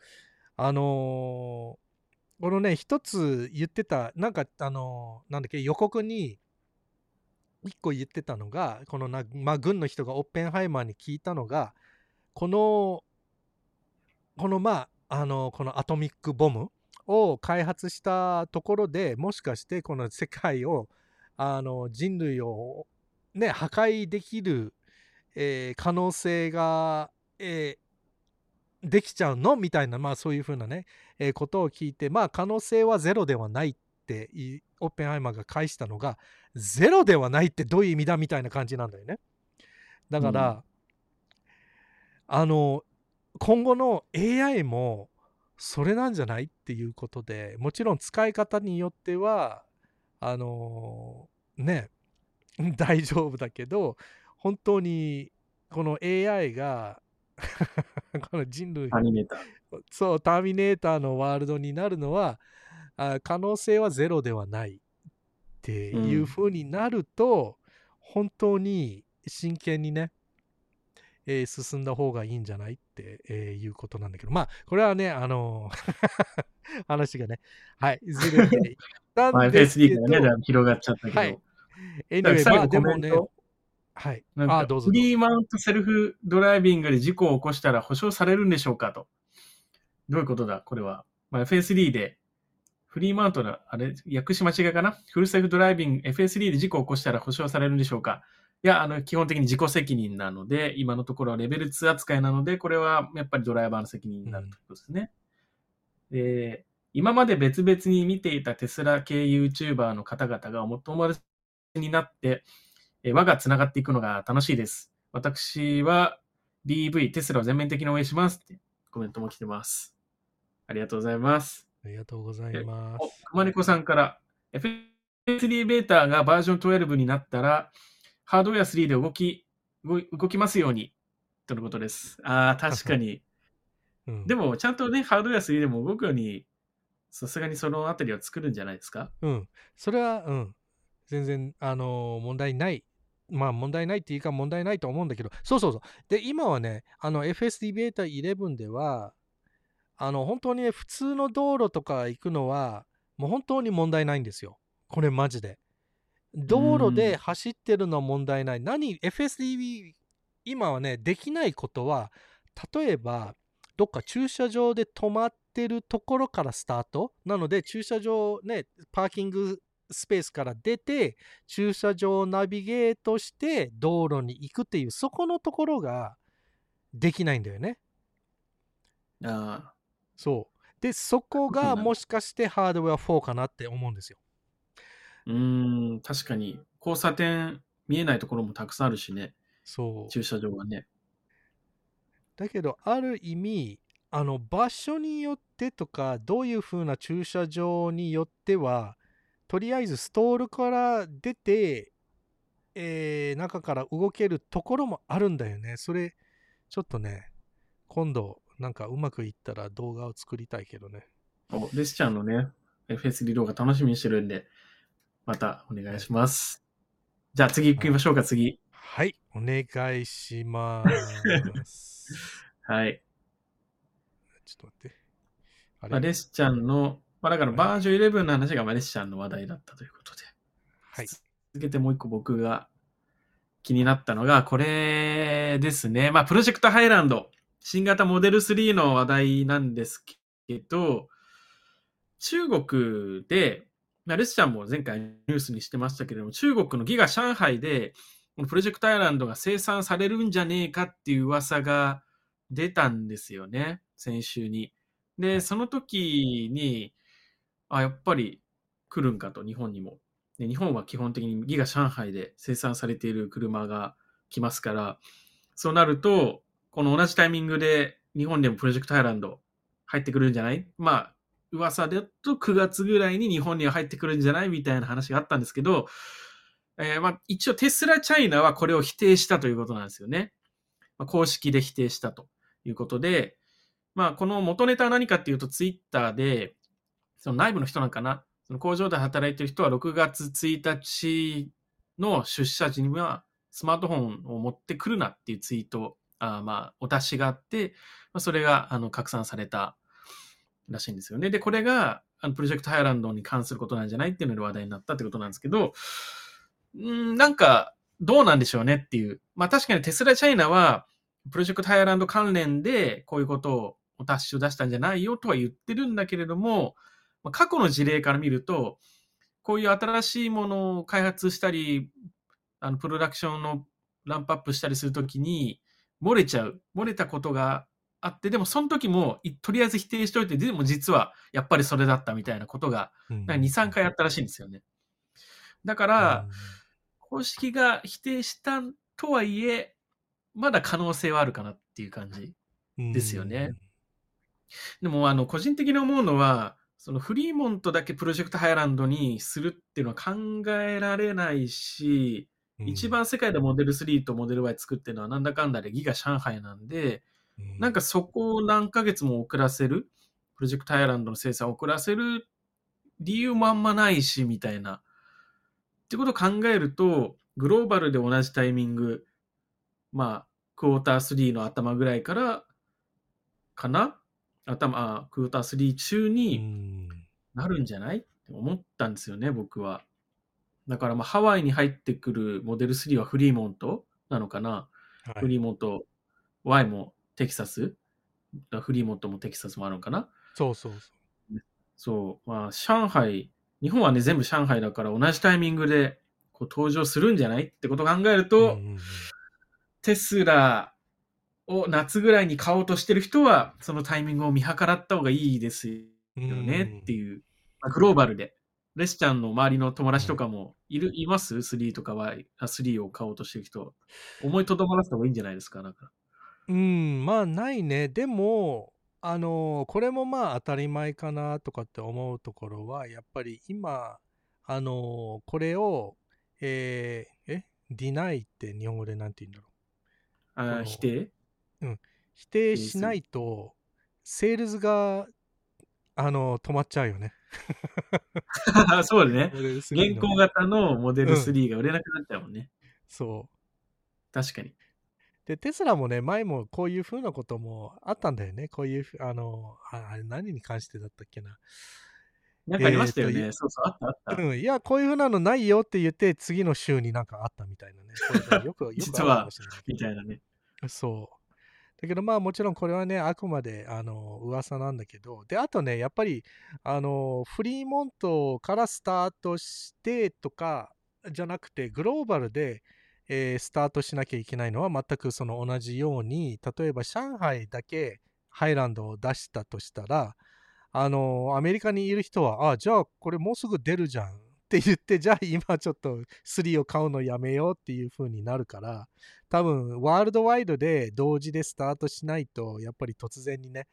[SPEAKER 1] あのーこのね、一つ言ってた、なんか、あのーなんだっけ、予告に、一個言ってたのが、このな、まあ、軍の人がオッペンハイマーに聞いたのが、この、この、まあ、あの、このアトミックボムを開発したところでもしかしてこの世界を、あの、人類を、ね、破壊できる、えー可能性が、えーできちゃうの？みたいな、まあそういうふうなね、えーことを聞いて、まあ可能性はゼロではないっていオッペンハイマーが返したのが、ゼロではないってどういう意味だ？みたいな感じなんだよね。だから、
[SPEAKER 2] うん。
[SPEAKER 1] あの、今後の AI もそれなんじゃない？っていうことで、もちろん使い方によっては、あのね、大丈夫だけど、本当にこの AI が この人類
[SPEAKER 2] アニメーター。
[SPEAKER 1] そう、ターミネーターのワールドになるのは、あ可能性はゼロではないっていう風になると、本当に真剣にね、えー進んだ方がいいんじゃない？って、えーいうことなんだけど、まあ、これはね、あの 話がね、はい、ずれていった
[SPEAKER 2] まあ、
[SPEAKER 1] んですけ
[SPEAKER 2] FSD
[SPEAKER 1] ど、
[SPEAKER 2] からね、広がっちゃったけど。
[SPEAKER 1] はい anyway
[SPEAKER 2] だか
[SPEAKER 1] でもねはい、あどうぞどうぞ。
[SPEAKER 2] フリーマウントセルフドライビングで事故を起こしたら保証されるんでしょうかと。どういうことだこれは。まあ、FSD で、フリーマウントの、あれ、訳し間違いかな？フルセルフドライビング、FSD で事故を起こしたら保証されるんでしょうか？いや、あの、基本的に自己責任なので、今のところはレベル2扱いなので、これはやっぱりドライバーの責任になるということですね。で、今まで別々に見ていたテスラ系 YouTuber の方々がお友達になって、えー輪がつながっていくのが楽しいです。私は DV、テスラを全面的に応援しますってコメントも来てます。ありがとうございます。
[SPEAKER 1] ありがとうございま
[SPEAKER 2] お、
[SPEAKER 1] す。
[SPEAKER 2] くまねこさんから、FSD ベータがバージョン12になったら、ハードウェア3で動き、動きますように、とのことです。ああ、確かに。
[SPEAKER 1] うん
[SPEAKER 2] でも、ちゃんとね、ハードウェア3でも動くように、さすがにそのあたりは作るんじゃないですか？
[SPEAKER 1] うん、それは、うん、全然、あのー問題ない。まあ、問題ないっていうか、問題ないと思うんだけど、そうそうそう。で、今はね、あの、FSD ベータ11では、あの、本当にね、普通の道路とか行くのは、もう本当に問題ないんですよ。これマジで。道路で走ってるのは問題ない。何、FSD、今はね、できないことは、例えば、どっか駐車場で止まってるところからスタートなので、駐車場ね、パーキングスペースから出て、駐車場をナビゲートして道路に行くっていう、そこのところができないんだよね。
[SPEAKER 2] ああ、
[SPEAKER 1] そう。で、そこがもしかしてハードウェア4かなって思うんですよ。
[SPEAKER 2] うーん、確かに、交差点見えないところもたくさんあるしね、
[SPEAKER 1] そう。
[SPEAKER 2] 駐車場はね。
[SPEAKER 1] だけど、ある意味、あの場所によってとか、どういう風な駐車場によっては、とりあえずストールから出て、えー中から動けるところもあるんだよね。それ、ちょっとね、今度、なんかうまくいったら動画を作りたいけどね。
[SPEAKER 2] おレスちゃんのね、FSD 動画楽しみにしてるんで、またお願いします。じゃあ次行きましょうか、次。
[SPEAKER 1] はい、お願いします。
[SPEAKER 2] はい。
[SPEAKER 1] ちょっと待って。あれ？
[SPEAKER 2] まあ、レスちゃんの、まあ、だからバージョン11の話がまあレスちゃんの話題だったということで。
[SPEAKER 1] はい。
[SPEAKER 2] 続けてもう一個僕が気になったのが、これですね。まあ、プロジェクトハイランド、新型モデル3の話題なんですけど、中国で、まあ、レスちゃんも前回ニュースにしてましたけれども、中国のギガ上海で、このプロジェクトアイランドが生産されるんじゃねえかっていう噂が出たんですよね、先週に。で、その時に、あ、やっぱり来るんかと、日本にも。で日本は基本的にギガ上海で生産されている車が来ますから、そうなると、この同じタイミングで日本でもプロジェクトアイランド入ってくるんじゃない？まあ、噂だと9月ぐらいに日本には入ってくるんじゃないみたいな話があったんですけど、えーまあ、一応テスラチャイナはこれを否定したということなんですよね。まあ、公式で否定したということで、まあ、この元ネタは何かっていうと、ツイッターで、その内部の人なんかな、その工場で働いてる人は6月1日の出社時にはスマートフォンを持ってくるなっていうツイート、あまあ、お達しがあって、まあ、それが、あの、拡散されたらしいんですよね。で、これが、あの、プロジェクトハイランドに関することなんじゃないっていうので話題になったってことなんですけど、うん、なんか、どうなんでしょうねっていう。まあ確かにテスラチャイナは、プロジェクトハイランド関連でこういうことをお達しを出したんじゃないよとは言ってるんだけれども、まあ、過去の事例から見ると、こういう新しいものを開発したり、あのプロダクションのランプアップしたりするときに、漏れちゃう。漏れたことがあって、でもその時も、いとりあえず否定しといて、でも実はやっぱりそれだったみたいなことが、
[SPEAKER 1] うん
[SPEAKER 2] なんか2、3回あったらしいんですよね。だから、公式が否定したとはいえ、まだ可能性はあるかなっていう感じ。
[SPEAKER 1] うん
[SPEAKER 2] ですよね。でも、あの、個人的に思うのは、そのフリーモントだけプロジェクトハイランドにするっていうのは考えられないし、
[SPEAKER 1] うん
[SPEAKER 2] 一番世界でモデル3とモデル Y 作ってるのはなんだかんだでギガ上海なんで、なんかそこを何ヶ月も遅らせる、プロジェクトハイランドの生産を遅らせる？理由もあんまないし、みたいな。ってことを考えると、グローバルで同じタイミング、まあ、クォーター3の頭ぐらいから、かな？頭、あ、クォーター3中
[SPEAKER 1] う
[SPEAKER 2] に
[SPEAKER 1] ん。
[SPEAKER 2] なるんじゃない？って思ったんですよね、僕は。だからまあ、ハワイに入ってくるモデル3はフリーモントなのかな？
[SPEAKER 1] はい。
[SPEAKER 2] フリーモント、Y もテキサス？フリーモントもテキサスもあるのかな？
[SPEAKER 1] そうそうそ
[SPEAKER 2] そう。まあ、上海、日本はね、全部上海だから同じタイミングでこう登場するんじゃないってことを考える
[SPEAKER 1] う。
[SPEAKER 2] と、
[SPEAKER 1] うんうんうん
[SPEAKER 2] テスラを夏ぐらいに買おうとしてる人は、そのタイミングを見計らった方がいいですよねっていう、まあ、グローバルで。レスちゃんの周りの友達とかもいる、います ?3 とかあ3を買おうとしてる人。思いとどまらせた方がいいんじゃないですか？なんか。
[SPEAKER 1] うん、まあないね。でも、あのこれもまあ当たり前かなとかって思うところは、やっぱり今、あのこれを、えーえ、ディナイって日本語でなんて言うんだろう
[SPEAKER 2] 否定？
[SPEAKER 1] う。否定しないと、セールスが、あの止まっちゃうよね。
[SPEAKER 2] そうだね。
[SPEAKER 1] モデル3の
[SPEAKER 2] 現行型のモデル3が売れなくなっちゃうもんね。
[SPEAKER 1] そう。
[SPEAKER 2] 確かに。
[SPEAKER 1] で、テスラもね、前もこういうふうなこともあったんだよね。こういうふ、あの、ああれ何に関してだったっけな。
[SPEAKER 2] なんかありましたよね。
[SPEAKER 1] えーと
[SPEAKER 2] そうそう、あったあった。
[SPEAKER 1] うん、いや、こういうふうなのないよって言って、次の週になんかあったみたいなね。これねよく、よく
[SPEAKER 2] 実はみたいなね。
[SPEAKER 1] そう。だけどまあもちろんこれはね、あくまであの噂なんだけど、で、あとね、やっぱりあのフリーモントからスタートしてとかじゃなくて、グローバルで、えースタートしなきゃいけないのは全くその同じように、例えば上海だけハイランドを出したとしたら、あのアメリカにいる人は、あ、じゃあこれもうすぐ出るじゃんって言って、じゃあ今ちょっと3を買うのやめようっていう風になるから、多分ワールドワイドで同時でスタートしないと、やっぱり突然にね、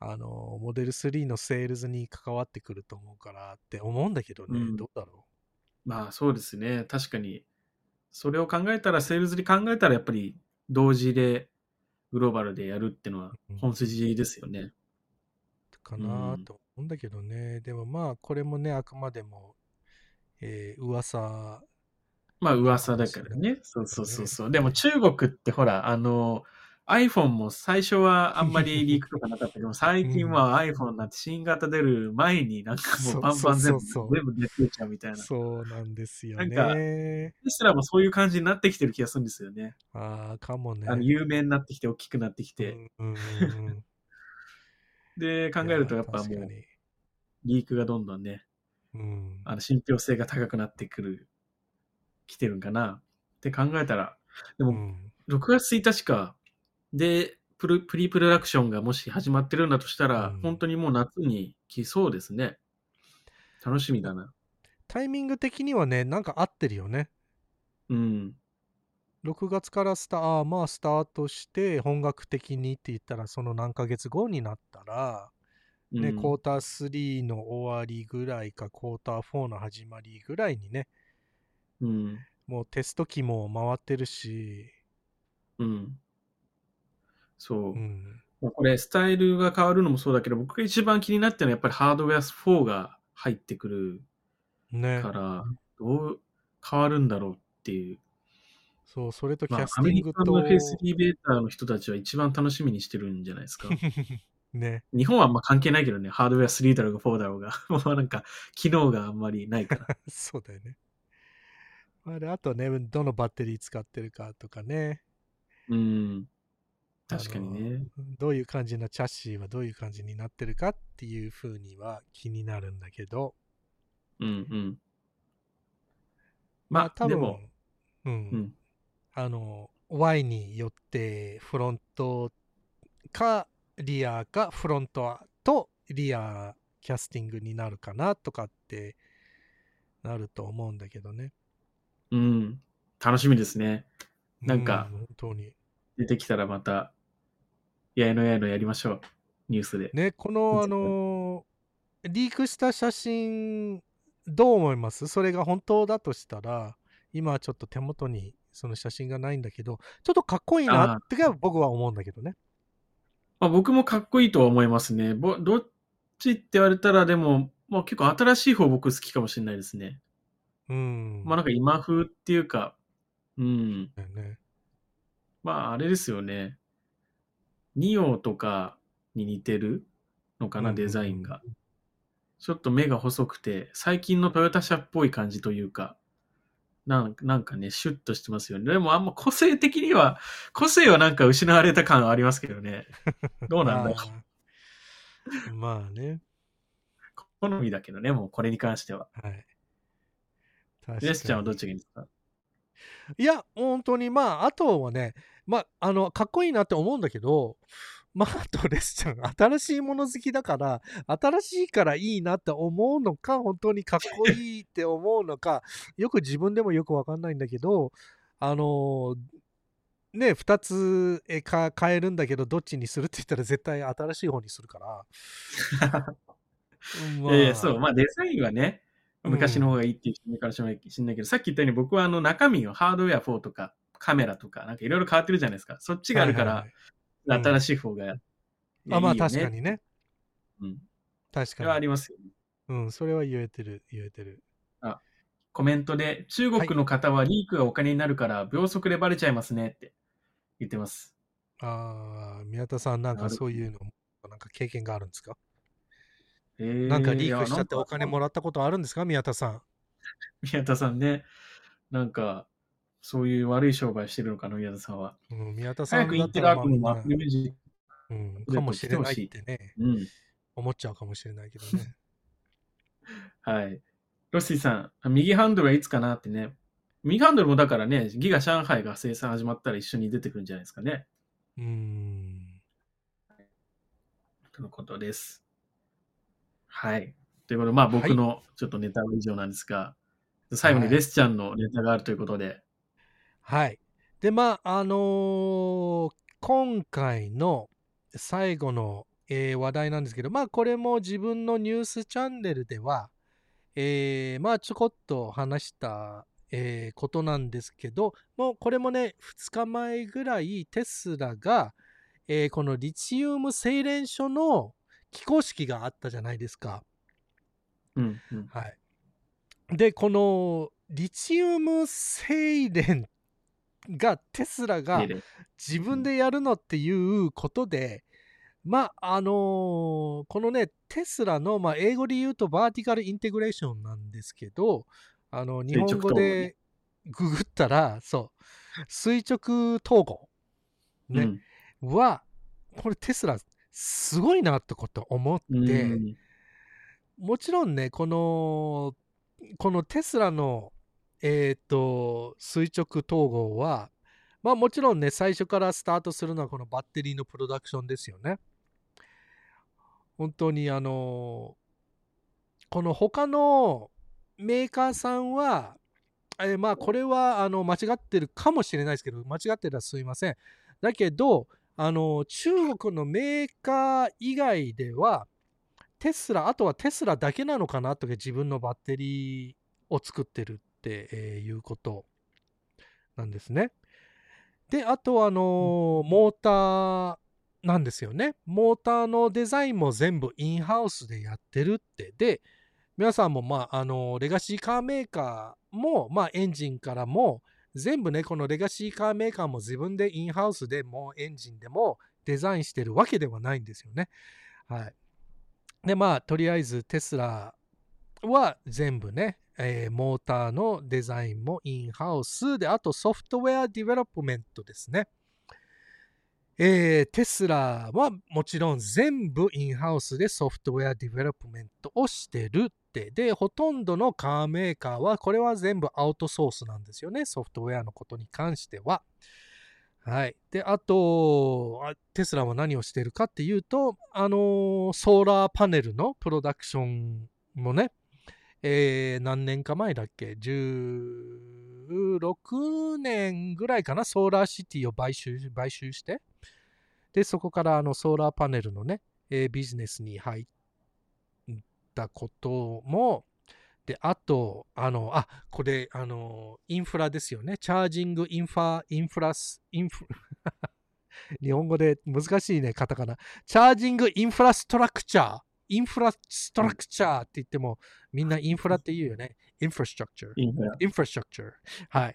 [SPEAKER 1] あのモデル3のセールスに関わってくると思うからって思うんだけどね、
[SPEAKER 2] うん
[SPEAKER 1] どうだろ
[SPEAKER 2] まあそうですね。確かに。それを考えたら、セールスに考えたら、やっぱり同時でグローバルでやるっていうのは
[SPEAKER 1] うん
[SPEAKER 2] 本筋ですよね。
[SPEAKER 1] うかな
[SPEAKER 2] うん
[SPEAKER 1] と思うんだけどね、でもまあこれもね、あくまでも、えー噂、
[SPEAKER 2] まあ噂だからね。そうそうそうそう。でも中国ってほら、あの、iPhone も最初はあんまりリークとかなかったけど、最近は iPhone なんて新型出る前になんかもうバンバン全部全部出てちゃうみたいな。
[SPEAKER 1] そうなんですよ
[SPEAKER 2] なんか
[SPEAKER 1] ね。
[SPEAKER 2] テスラもそういう感じになってきてる気がするんですよね。
[SPEAKER 1] ああ、かもね。
[SPEAKER 2] あの有名になってきて、大きくなってきて。
[SPEAKER 1] うんうんうんうん
[SPEAKER 2] で、考えるとやっぱもうリークがどんどんね、
[SPEAKER 1] うん
[SPEAKER 2] あの信憑性が高くなってくる、来てるんかなって考えたら、でも
[SPEAKER 1] うん
[SPEAKER 2] 6月1日か。で、プルプリプロダクションがもし始まってるんだとしたら、
[SPEAKER 1] うん
[SPEAKER 2] 本当にもう夏に来そうですね。楽しみだな。
[SPEAKER 1] タイミング的にはね、なんか合ってるよね。
[SPEAKER 2] うん。
[SPEAKER 1] 6月からスタあーまあスタートして本格的にって言ったらその何ヶ月後になったら、ね
[SPEAKER 2] うん
[SPEAKER 1] クォーター3の終わりぐらいかクォーター4の始まりぐらいにね
[SPEAKER 2] うん。
[SPEAKER 1] もうテスト機も回ってるし、
[SPEAKER 2] うん。そう。
[SPEAKER 1] うん、
[SPEAKER 2] まあこれ、スタイルが変わるのもそうだけど、僕が一番気になってるのはやっぱりハードウェア4が入ってくる
[SPEAKER 1] ね
[SPEAKER 2] から、どう変わるんだろうっていう。
[SPEAKER 1] そう、それとキ
[SPEAKER 2] まあ
[SPEAKER 1] ャ、ス
[SPEAKER 2] アメリ
[SPEAKER 1] ティングと、
[SPEAKER 2] カのフェスリーベーターの人たちは一番楽しみにしてるんじゃないですか。
[SPEAKER 1] ね。
[SPEAKER 2] 日本はあんま関係ないけどね、ハードウェア3だろうが4だろうが、もうなんか、機能があんまりないから。
[SPEAKER 1] そうだよね。あれ、あとね、どのバッテリー使ってるかとかね。
[SPEAKER 2] うん。確かにね。
[SPEAKER 1] どういう感じのチャッシーはどういう感じになってるかっていうふうには気になるんだけど、
[SPEAKER 2] うんうん。
[SPEAKER 1] まあ、
[SPEAKER 2] まあ、
[SPEAKER 1] 多分うん、
[SPEAKER 2] うん。
[SPEAKER 1] あの、Y によってフロントかリアかフロントとリアキャスティングになるかなとかってなると思うんだけどね。
[SPEAKER 2] うん。楽しみですね。なんか
[SPEAKER 1] う本当に。
[SPEAKER 2] 出てきたらまた、やいのやいのやりましょう。ニュースで。
[SPEAKER 1] ね、この、あのリークした写真、どう思います？それが本当だとしたら、今はちょっと手元にその写真がないんだけど、ちょっとかっこいいなって僕は思うんだけどね。
[SPEAKER 2] まあ、僕もかっこいいとは思いますね。ぼどっちって言われたら、でも、まあ、結構新しい方僕好きかもしれないですね。
[SPEAKER 1] うん。
[SPEAKER 2] まあなんか今風っていうか、うん。
[SPEAKER 1] ね。
[SPEAKER 2] まああれですよね。ニオとかに似てるのかな、デザインが。ちょっと目が細くて、最近のトヨタ車っぽい感じというか、なんなんかね、シュッとしてますよね。でもあんま個性的には、個性はなんか失われた感はありますけどね。どうなんだろう。
[SPEAKER 1] う。まあね。
[SPEAKER 2] 好みだけどね、もうこれに関しては。
[SPEAKER 1] はい。確
[SPEAKER 2] レスちゃんはどっ
[SPEAKER 1] ち
[SPEAKER 2] ちがいいんですか？
[SPEAKER 1] いや、本当に、まあ、あとはね、まあ、あの、かっこいいなって思うんだけど、まあ、あとレスちゃん、新しいもの好きだから、新しいからいいなって思うのか、本当にかっこいいって思うのか、よく自分でもよくわかんないんだけど、あのね、2つえか変えるんだけど、どっちにするって言ったら絶対新しい方にするから。
[SPEAKER 2] いやいや、そう、まあデザインはね、
[SPEAKER 1] うん
[SPEAKER 2] 昔の方がいいっていう人もいるかもしれないけど、さっき言ったように僕はあの中身をハードウェア4とかカメラとかなんかいろいろ変わってるじゃないですか。そっちがあるから、
[SPEAKER 1] はいはいはい
[SPEAKER 2] 新しい方がや、
[SPEAKER 1] あまあ確かにね。
[SPEAKER 2] うん。
[SPEAKER 1] 確
[SPEAKER 2] それはあ
[SPEAKER 1] かに。
[SPEAKER 2] りますよね。
[SPEAKER 1] うん、それは言えてる、言えてる。
[SPEAKER 2] コメントで、中国の方はリークがお金になるから秒速でバレちゃいますねって言ってます。
[SPEAKER 1] ああ、宮田さん、なんかそういうの、なんか経験があるんですか？
[SPEAKER 2] えー
[SPEAKER 1] なんかリークしちゃってお金もらったことあるんですか？宮田さん。
[SPEAKER 2] 宮田さんね、なんか、そういう悪い商売してるのかな、宮田さんは。
[SPEAKER 1] うん、宮田さ
[SPEAKER 2] 早くインテル
[SPEAKER 1] んだったら、まあ
[SPEAKER 2] アークのマップイメージ。
[SPEAKER 1] うん、かもしれないってね、
[SPEAKER 2] うん。
[SPEAKER 1] 思っちゃうかもしれないけどね。
[SPEAKER 2] はい。ロッシーさん、右ハンドルはいつかなってね。右ハンドルもだからね、ギガ上海が生産始まったら一緒に出てくるんじゃないですかね。
[SPEAKER 1] うーん。
[SPEAKER 2] とのことです。はい。ということで、まあ僕のちょっとネタは以上なんですが、最後にレスちゃんのネタがあるということで、
[SPEAKER 1] はい。で、まあ、あのー今回の最後の、えー話題なんですけど、まあ、これも自分のニュースチャンネルでは、えーまあ、ちょこっと話した、えーことなんですけど、もうこれもね、2日前ぐらいテスラが、えーこのリチウム精錬所の起工式があったじゃないですか。
[SPEAKER 2] うん、うん。
[SPEAKER 1] はい。で、このリチウム精錬がテスラが自分でやるのっていうことで、まあ、あのーこのね、テスラの、まあ、英語で言うとバーティカルインテグレーションなんですけど、あの、日本語でググったら、そう、垂直統合、ね、は、これテスラすごいなってこと思って、
[SPEAKER 2] うん。うん。
[SPEAKER 1] もちろんね、この、このテスラの、えっ、と、垂直統合は、まあもちろんね、最初からスタートするのはこのバッテリーのプロダクションですよね。本当にあの、この他のメーカーさんは、えーまあこれはあの間違ってるかもしれないですけど、間違ってたらすいません。だけど、あの、中国のメーカー以外では、テスラ、あとはテスラだけなのかなとか自分のバッテリーを作ってるって、えーいうことなんですね。で、あとはあのーモーターなんですよね。モーターのデザインも全部インハウスでやってるって。で、皆さんもまあ、あのー legacy car maker も、まあ、エンジンからも、全部ね、この legacy car maker も自分で in-house でもエンジンでもデザインしてるわけではないんですよね。はい。で、まあ、とりあえずテスラは全部ね、えー、モーターのデザインも in-house で、あと software development ですね。えー、テスラはもちろん全部 in-house で software development をしてるって。で、ほとんどのカーメーカーはこれは全部アウトソースなんですよね。ソフトウェアのことに関しては。はい。で、あと、テスラは何をしてるかっていうと、あのー、ソーラーパネルのプロダクションもね、えー、何年か前だっけ ?16 年ぐらいかな？ソーラーシティを買収買収して、で、そこからあのソーラーパネルのね、えー、ビジネスに入ったことも、で、あと、あの、あ、これ、あの、インフラですよね。チャージングインファ、インフラス、インフ、日本語で難しいね、カタカナ。チャージングインフラストラクチャー。インフラストラクチャーって言っても、みんなインフラって言うよね。インフラストラクチャー。インフラストラクチャー。はい。っ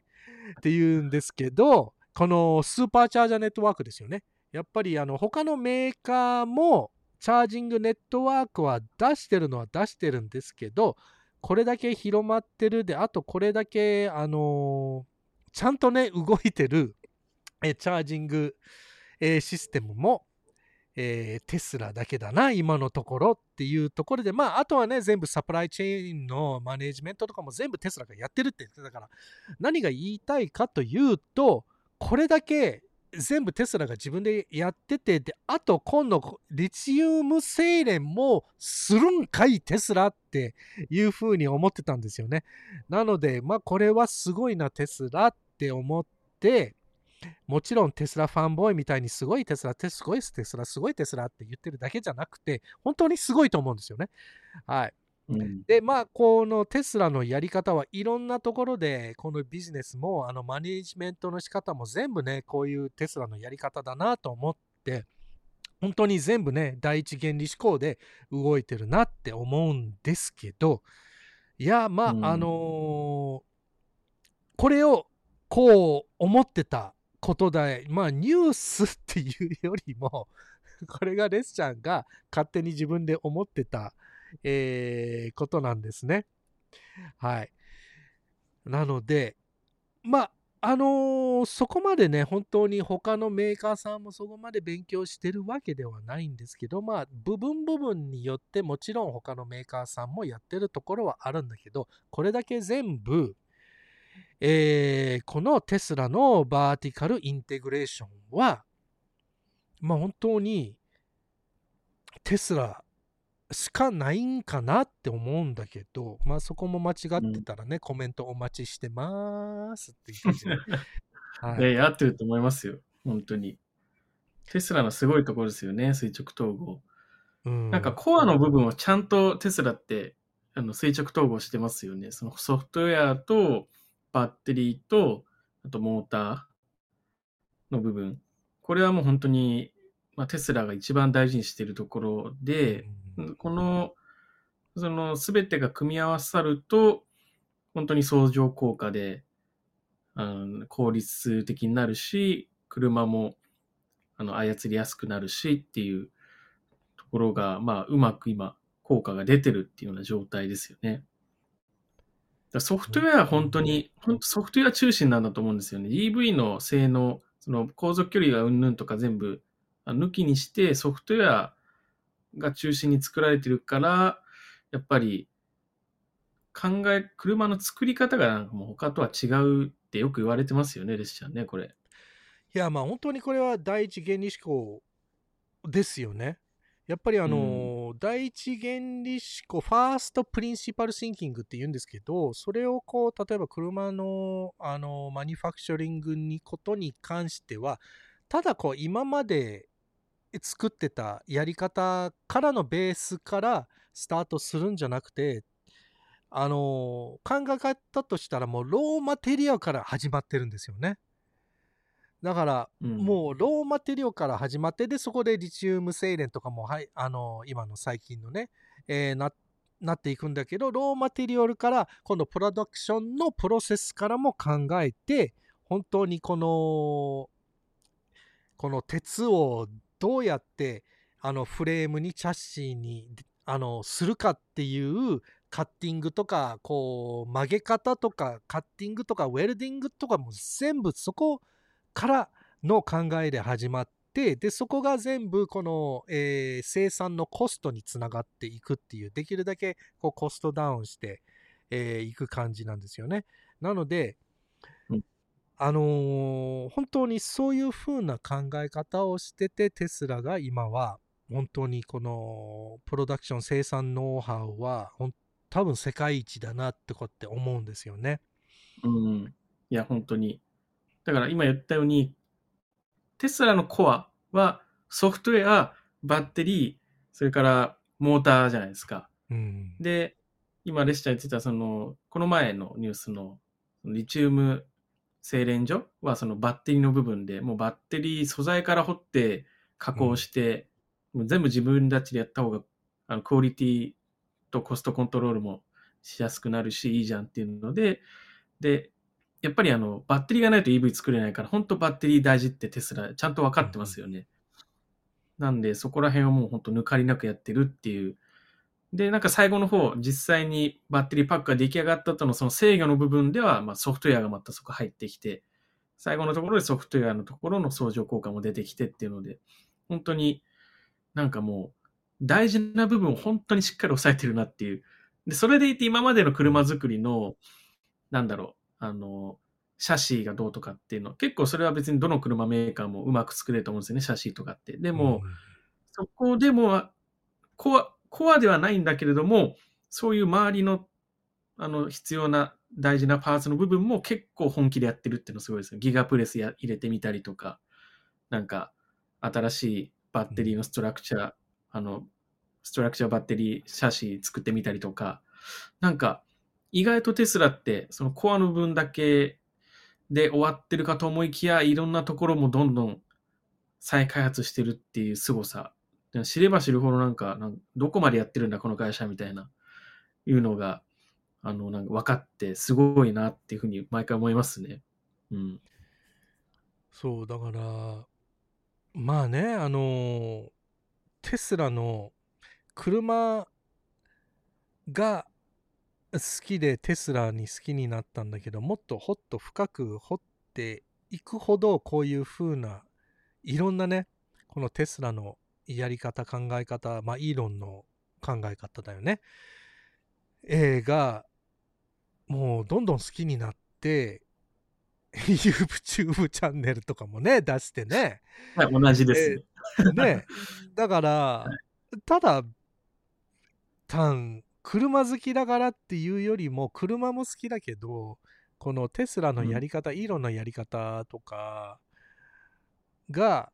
[SPEAKER 1] て言うんですけど、このスーパーチャージャーネットワークですよね。やっぱりあの他のメーカーもチャージングネットワークは出してるのは出してるんですけど、これだけ広まってるで、あとこれだけ、あのー、ちゃんとね、動いてるえチャージング、えー、システムも、えー、テスラだけだな、今のところっていうところで、まあ、あとはね、全部サプライチェーンのマネジメントとかも全部テスラがやってるって言ってたから、何が言いたいかというと、これだけ全部テスラが自分でやってて、で、あと今度、リチウム精錬もするんかい、テスラっていうふうに思ってたんですよね。なので、まあ、これはすごいな、テスラって思って、もちろんテスラファンボーイみたいにすごいテスラ、すごいテスラ、すごいテスラって言ってるだけじゃなくて、本当にすごいと思うんですよね。はい。うん、で、まあ、このテスラのやり方はいろんなところで、このビジネスも、あの、マネジメントの仕方も全部ね、こういうテスラのやり方だなと思って、本当に全部ね、第一原理思考で動いてるなって思うんですけど、いや、まあ、うん、あのー、これをこう思ってたことで、まあニュースっていうよりも、これがレスちゃんが勝手に自分で思ってた、えー、ことなんですね。はい。なので、まあ、あのー、そこまでね、本当に他のメーカーさんもそこまで勉強してるわけではないんですけど、まあ、部分部分によってもちろん他のメーカーさんもやってるところはあるんだけど、これだけ全部、えー、このテスラのバーティカルインテグレーションは、まあ本当にテスラしかないんかなって思うんだけど、まあそこも間違ってたらね、うん、コメントお待ちしてますって言って
[SPEAKER 2] はい、いや、合ってると思いますよ。本当に。テスラのすごいところですよね、垂直統合。うん、なんかコアの部分をちゃんとテスラってあの垂直統合してますよね。そのソフトウェアとバッテリーと、あとモーターの部分。これはもう本当に、まあ、テスラが一番大事にしているところで、この、その全てが組み合わさると、本当に相乗効果で、うん、効率的になるし、車もあの操りやすくなるしっていうところが、まあ、うまく今、効果が出てるっていうような状態ですよね。ソフトウェアは本当に、本当ソフトウェア中心なんだと思うんですよね。EV の性能、その航続距離がうんぬんとか全部抜きにしてソフトウェアが中心に作られてるから、やっぱり考え、車の作り方がなんかもう他とは違うってよく言われてますよね、レスちゃんね、これ。
[SPEAKER 1] いや、まあ本当にこれは第一原理思考ですよね。やっぱりあの、う第一原理思考、ファーストプリンシパルシンキングって言うんですけど、それをこう、例えば車の、あの、マニファクチャリングにことに関しては、ただこう、今まで作ってたやり方からのベースからスタートするんじゃなくて、あの、考え方としたらもうローマテリアから始まってるんですよね。だから、うん、もうローマテリオから始まって、で、そこでリチウム精錬とかも、はい、あの、今の最近のね、えー、な、なっていくんだけど、ローマテリオルから、今度プロダクションのプロセスからも考えて、本当にこのこの鉄をどうやってあのフレームにチャッシーにあのするかっていうカッティングとかこう曲げ方とかカッティングとかウェルディングとかも全部そこからの考えで始まってでそこが全部この、えー生産のコストにつながっていくっていうできるだけこうコストダウンしてい、えーく感じなんですよね。なので、
[SPEAKER 2] うん
[SPEAKER 1] あのー本当にそういう風な考え方をしててテスラが今は本当にこのプロダクション生産ノウハウは多分世界一だなってこって思うんですよね。
[SPEAKER 2] うん。いや、本当に。だから今言ったように、テスラのコアはソフトウェア、バッテリー、それからモーターじゃないですか。
[SPEAKER 1] うん。
[SPEAKER 2] で、今、レスチャー言ってた、その、この前のニュースの、リチウム精錬所は、そのバッテリーの部分で、もうバッテリー素材から掘って加工して、もう全部自分たちでやった方が、あの、クオリティとコストコントロールもしやすくなるし、いいじゃんっていうので、で、やっぱりあの、バッテリーがないと EV 作れないから、本当バッテリー大事ってテスラ、ちゃんと分かってますよね。なんで、そこら辺はもう本当抜かりなくやってるっていう。で、なんか最後の方、実際にバッテリーパックが出来上がった後のその制御の部分では、まあソフトウェアがまたそこ入ってきて、最後のところでソフトウェアのところの相乗効果も出てきてっていうので、本当になんかもう大事な部分を本当にしっかり抑えてるなっていう。で、それでいて今までの車作りの、なんだろう、あの、シャシーがどうとかっていうの、結構それは別にどの車メーカーもうまく作れると思うんですよね、シャシーとかって。でも、そこでも、コア、コアではないんだけれども、そういう周りの、あの、必要な大事なパーツの部分も結構本気でやってるっていうのすごいですよ。ギガプレスや入れてみたりとか、なんか、新しいバッテリーのストラクチャー、あの、ストラクチャーバッテリー、シャシー作ってみたりとか、なんか、意外とテスラって、そのコアの部分だけで終わってるかと思いきや、いろんなところもどんどん再開発してるっていう凄さ。知れば知るほどなんか、なんどこまでやってるんだ、この会社みたいな、いうのが、あの、なんか分かって、すごいなっていうふうに毎回思いますね。うん。
[SPEAKER 1] そうだからまあねあのテスラの車が好きでテスラに好きになったんだけどもっとほっと深く掘っていくほどこういう風ないろんなねこのテスラのやり方考え方まあイーロンの考え方だよね、えーがもうどんどん好きになって YouTube チャンネルとかもね出してね。
[SPEAKER 2] はい、同じですね。
[SPEAKER 1] ね。だから、ただ単車好きだからっていうよりも車も好きだけどこのテスラのやり方、イーロンのやり方とかが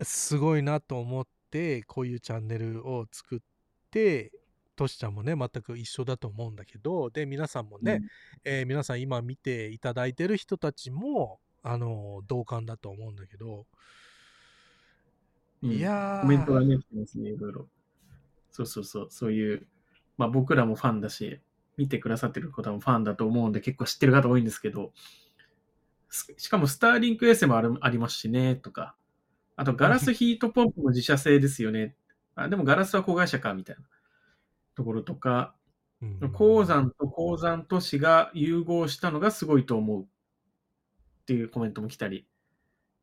[SPEAKER 1] すごいなと思ってこういうチャンネルを作ってトシちゃんもね全く一緒だと思うんだけどで皆さんもね、えー皆さん今見ていただいてる人たちもあの同感だと思うんだけど、
[SPEAKER 2] うん。
[SPEAKER 1] いやー。
[SPEAKER 2] コメントがね、来てますね、いろいろ。そうそうそう、そういう、まあ僕らもファンだし、見てくださってる方もファンだと思うんで、結構知ってる方多いんですけど、すしかもスターリンクエースもあるありますしね、とか、あとガラスヒートポンプも自社製ですよね。あでもガラスは子会社か、みたいな。ところとか、
[SPEAKER 1] うん。
[SPEAKER 2] 鉱山と鉱山都市が融合したのがすごいと思う。っていうコメントも来たり、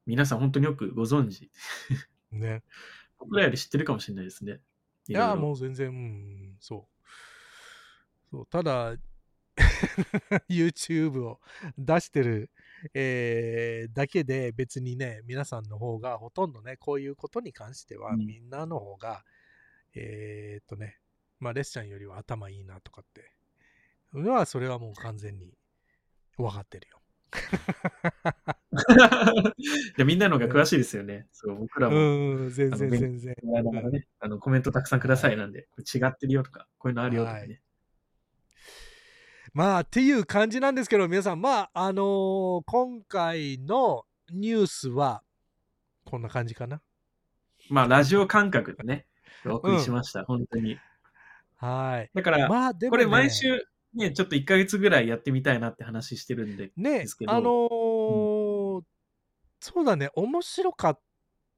[SPEAKER 2] 皆さん本当によくご存知。
[SPEAKER 1] ね。
[SPEAKER 2] 僕らより知ってるかもしれないですね。
[SPEAKER 1] いやもう全然うんそうそうただ YouTube を出してる、えーだけで別にね皆さんの方がほとんどねこういうことに関しては
[SPEAKER 2] うん。
[SPEAKER 1] みんなの方が、えーっとねまあレスちゃんよりは頭いいなとかって。のはそれはもう完全に分かってるよ。
[SPEAKER 2] いやみんなの方が詳しいですよね。そう僕らも、
[SPEAKER 1] うん全然全然。
[SPEAKER 2] あのね、コメントたくさんくださいなんで、違ってるよとか、こういうのあるよとかね。
[SPEAKER 1] はいまあっていう感じなんですけど皆さん。まああのー今回のニュースはこんな感じかな。
[SPEAKER 2] まあ、ラジオ感覚でね、お送りしました、本当に。
[SPEAKER 1] はい。
[SPEAKER 2] だから、
[SPEAKER 1] まあね、
[SPEAKER 2] これ毎週、ね、ちょっと1ヶ月ぐらいやってみたいなって話してるんで、
[SPEAKER 1] ね
[SPEAKER 2] ですけど。
[SPEAKER 1] あのーそうだね、面白かっ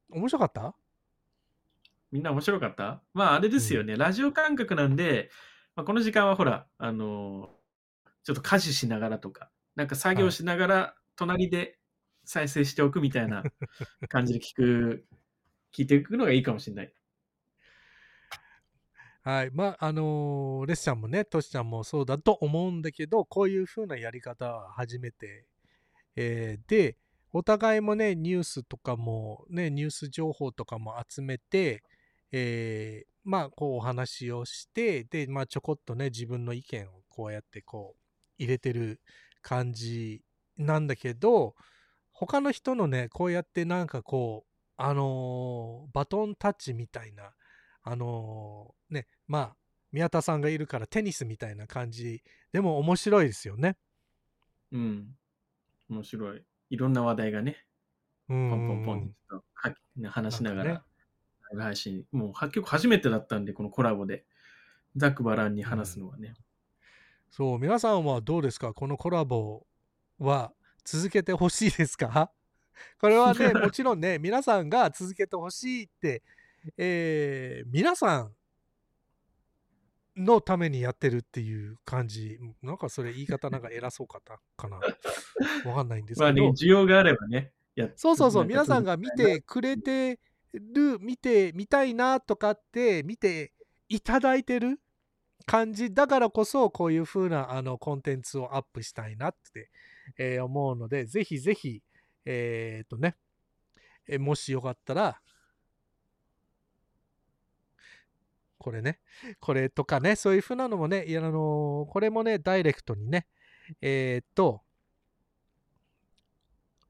[SPEAKER 1] 面白かった？
[SPEAKER 2] みんな面白かった？まあ、あれですよね。ラジオ感覚なんで、まあ、この時間はほら、あのーちょっと家事しながらとか、なんか作業しながら、隣で再生しておくみたいな 感じで聞く、聞いていくのがいいかもしれない。
[SPEAKER 1] はい。まあ、あのーレスちゃんもね、トシちゃんもそうだと思うんだけど、こういう風なやり方は初めて。えーで、お互いもね、ニュースとかも、ね、ニュース情報とかも集めて、えーまあ、こうお話をして、で、まあ、ちょこっとね、自分の意見をこうやってこう、入れてる感じなんだけど、他の人のね、こうやってなんかこう、あのーバトンタッチみたいな、あのーね、まあ、宮田さんがいるからテニスみたいな感じでも面白いですよね。
[SPEAKER 2] うん。面白い。いろんな話題がね、
[SPEAKER 1] ポ
[SPEAKER 2] ポンポンポンと話しながら、
[SPEAKER 1] なんか
[SPEAKER 2] ライブ配信、もう結構初めてだったんで、このコラボで、ザックバランに話すのはね。
[SPEAKER 1] そう、皆さんはどうですか？このコラボは続けてほしいですか？これはね、もちろんね、皆さんが続けてほしいって、えー皆さんのためにやってるっていう感じ。なんかそれ言い方なんか偉そうかったかな？わかんないんです
[SPEAKER 2] まあね、
[SPEAKER 1] けど。
[SPEAKER 2] 需要があればね、
[SPEAKER 1] そうそうそう、皆さんが見てくれてる、見てみたいなとかって、見ていただいてる感じだからこそ、こういう風なあのコンテンツをアップしたいなって、えー思うので、ぜひぜひ、えーっとね、えーもしよかったら、これね、これとかね、そういう風なのもね、いやあのこれもね、ダイレクトにね、えっと、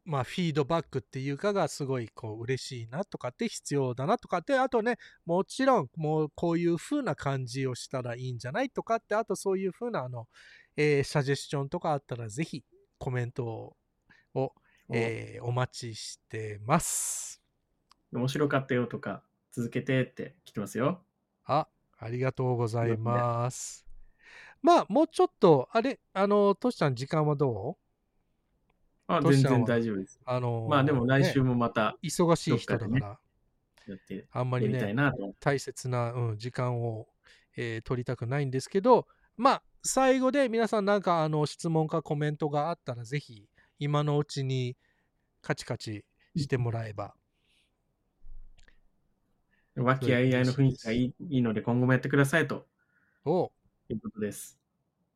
[SPEAKER 1] まあ、フィードバックっていうかがすごいこう嬉しいなとかって必要だなとかってあとねもちろんもうこういう風な感じをしたらいいんじゃないとかってあとそういう風なあの、えーサジェスションとかあったらぜひコメントを、
[SPEAKER 2] お。
[SPEAKER 1] えーお待ちしてます。
[SPEAKER 2] 面白かったよとか、続けてって来てますよ。
[SPEAKER 1] あありがとうございます。まあもうちょっとあれあのトシちゃん時間はどう？
[SPEAKER 2] あ全然大丈夫です。
[SPEAKER 1] あの
[SPEAKER 2] まあでも来週
[SPEAKER 1] ね
[SPEAKER 2] もまた
[SPEAKER 1] 忙しい人だか
[SPEAKER 2] ら
[SPEAKER 1] あんまりね。大切な、うん、時間を、えー取りたくないんですけど、まあ、最後で皆さんなんかあの質問かコメントがあったら、ぜひ今のうちにカチカチしてもらえば。
[SPEAKER 2] 和気あいあいの雰囲気がいいいいので、今後もやってくださいと
[SPEAKER 1] お
[SPEAKER 2] いうことです。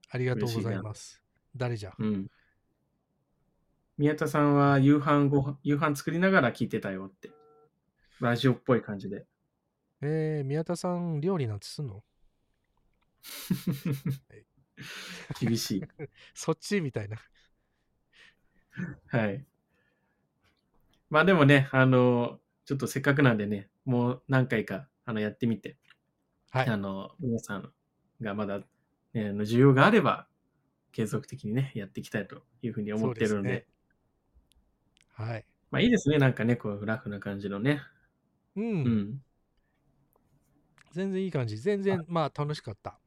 [SPEAKER 1] ありがとうございます。誰じゃ
[SPEAKER 2] うん。宮田さんは夕飯ご飯、夕飯作りながら聞いてたよって。ラジオっぽい感じで。
[SPEAKER 1] えー、宮田さん、料理なんてすんの？
[SPEAKER 2] 厳しい。
[SPEAKER 1] そっちみたいな。
[SPEAKER 2] はい。まあでもね、あの、ちょっとせっかくなんでね、もう何回かあのやってみて、
[SPEAKER 1] はい
[SPEAKER 2] あ。の、皆さんがまだ、ね、あの需要があれば、継続的にね、やっていきたいというふうに思ってるので、
[SPEAKER 1] はい。
[SPEAKER 2] まあいいですね、なんかね、こう、ラフな感じのね。
[SPEAKER 1] うん。
[SPEAKER 2] うん。
[SPEAKER 1] 全然いい感じ。全然、まあ、楽しかった。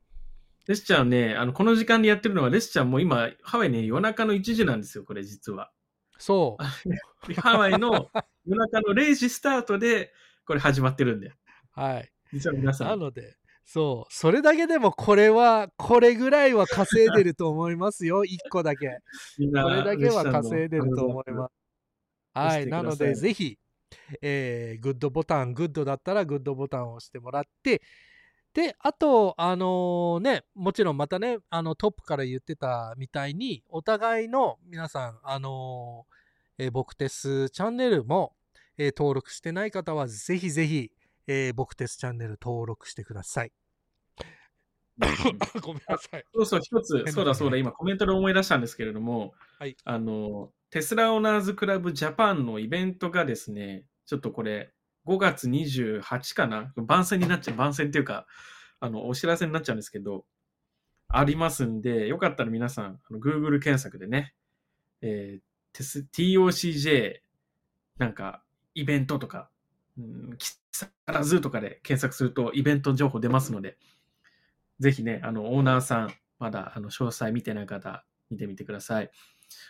[SPEAKER 2] レスちゃんね、あの、この時間でやってるのは、レスちゃんも今、ハワイね、夜中の1時なんですよ、これ実は。
[SPEAKER 1] そう。
[SPEAKER 2] ハワイの夜中の0時スタートで、これ始まってるんで。
[SPEAKER 1] はい。
[SPEAKER 2] 実は皆さ。
[SPEAKER 1] なんので、そう、それだけでもこれは、これぐらいは稼いでると思いますよ、1個だけ。これだけは稼いでると思います。はい。なので、ぜひ、えーグッドボタン、グッドだったらグッドボタンを押してもらって、で、あと、あのね、もちろんまたね、あのトップから言ってたみたいに、お互いの皆さん、あのーえー僕テスチャンネルも、えー登録してない方は、ぜひぜひ、えー僕テスチャンネル登録してください。ごめんなさい。
[SPEAKER 2] そうそう、一つ、
[SPEAKER 1] な
[SPEAKER 2] そうだそうだ、今コメントで思い出したんですけれども、
[SPEAKER 1] はい
[SPEAKER 2] あの、テスラオーナーズクラブジャパンのイベントがですね、ちょっとこれ、5月28かな？番宣になっちゃう、番宣っていうか、あの、お知らせになっちゃうんですけど、ありますんで、よかったら皆さん、Google 検索でね、えー TOCJ なんかイベントとか、うん、木更津とかで検索するとイベント情報出ますので、ぜひね、あの、オーナーさん、まだ、あの、詳細見てない方、見てみてください。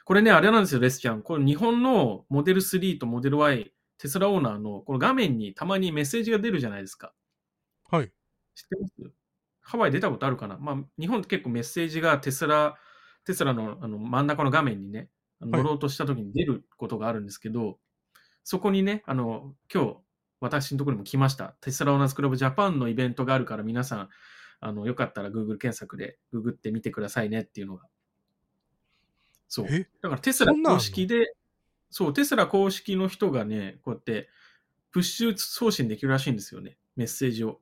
[SPEAKER 2] これね、あれなんですよ、レスちゃん。これ日本のモデル3とモデル Y、テスラオーナーのこの画面にたまにメッセージが出るじゃないですか。
[SPEAKER 1] はい。
[SPEAKER 2] 知ってます？ハワイ出たことあるかな？まあ、日本って結構メッセージがテスラ、テスラのあの真ん中の画面にね、乗ろうとした時に出ることがあるんですけど、そこにね、あの、今日、私のところにも来ました。テスラオーナーズクラブジャパンのイベントがあるから皆さん、あの、よかったら Google 検索でググってみてくださいねっていうのが。そう。
[SPEAKER 1] え？
[SPEAKER 2] だからテスラ公式で、そう、テスラ公式の人がね、こうやって、プッシュ送信できるらしいんですよね。メッセージを。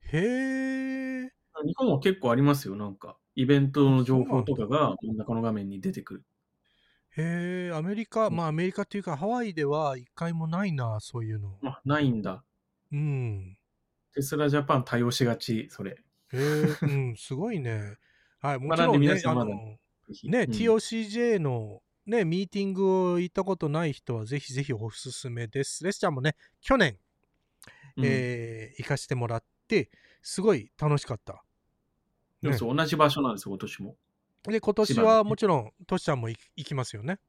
[SPEAKER 1] へえ。
[SPEAKER 2] 日本は結構ありますよ、なんか。イベントの情報とかが真ん中の画面に出てくる。
[SPEAKER 1] へえ、アメリカ、まあアメリカっていうかハワイでは一回もないな、そういうの。
[SPEAKER 2] あ、ないんだ。
[SPEAKER 1] うん。
[SPEAKER 2] テスラジャパン対応しがち、それ。
[SPEAKER 1] へえ、うん、すごいね。はい、もちろんね、
[SPEAKER 2] 皆さんまだ
[SPEAKER 1] あの、ね、TOCJ のね、ミーティングを行ったことない人はぜひぜひおすすめです。レスちゃんもね、去年、
[SPEAKER 2] うん
[SPEAKER 1] えー行かしてもらって、すごい楽しかった。ね
[SPEAKER 2] でもそう同じ場所なんですよ、今年も。
[SPEAKER 1] で、今年はもちろん、トシちゃんも行行きますよね。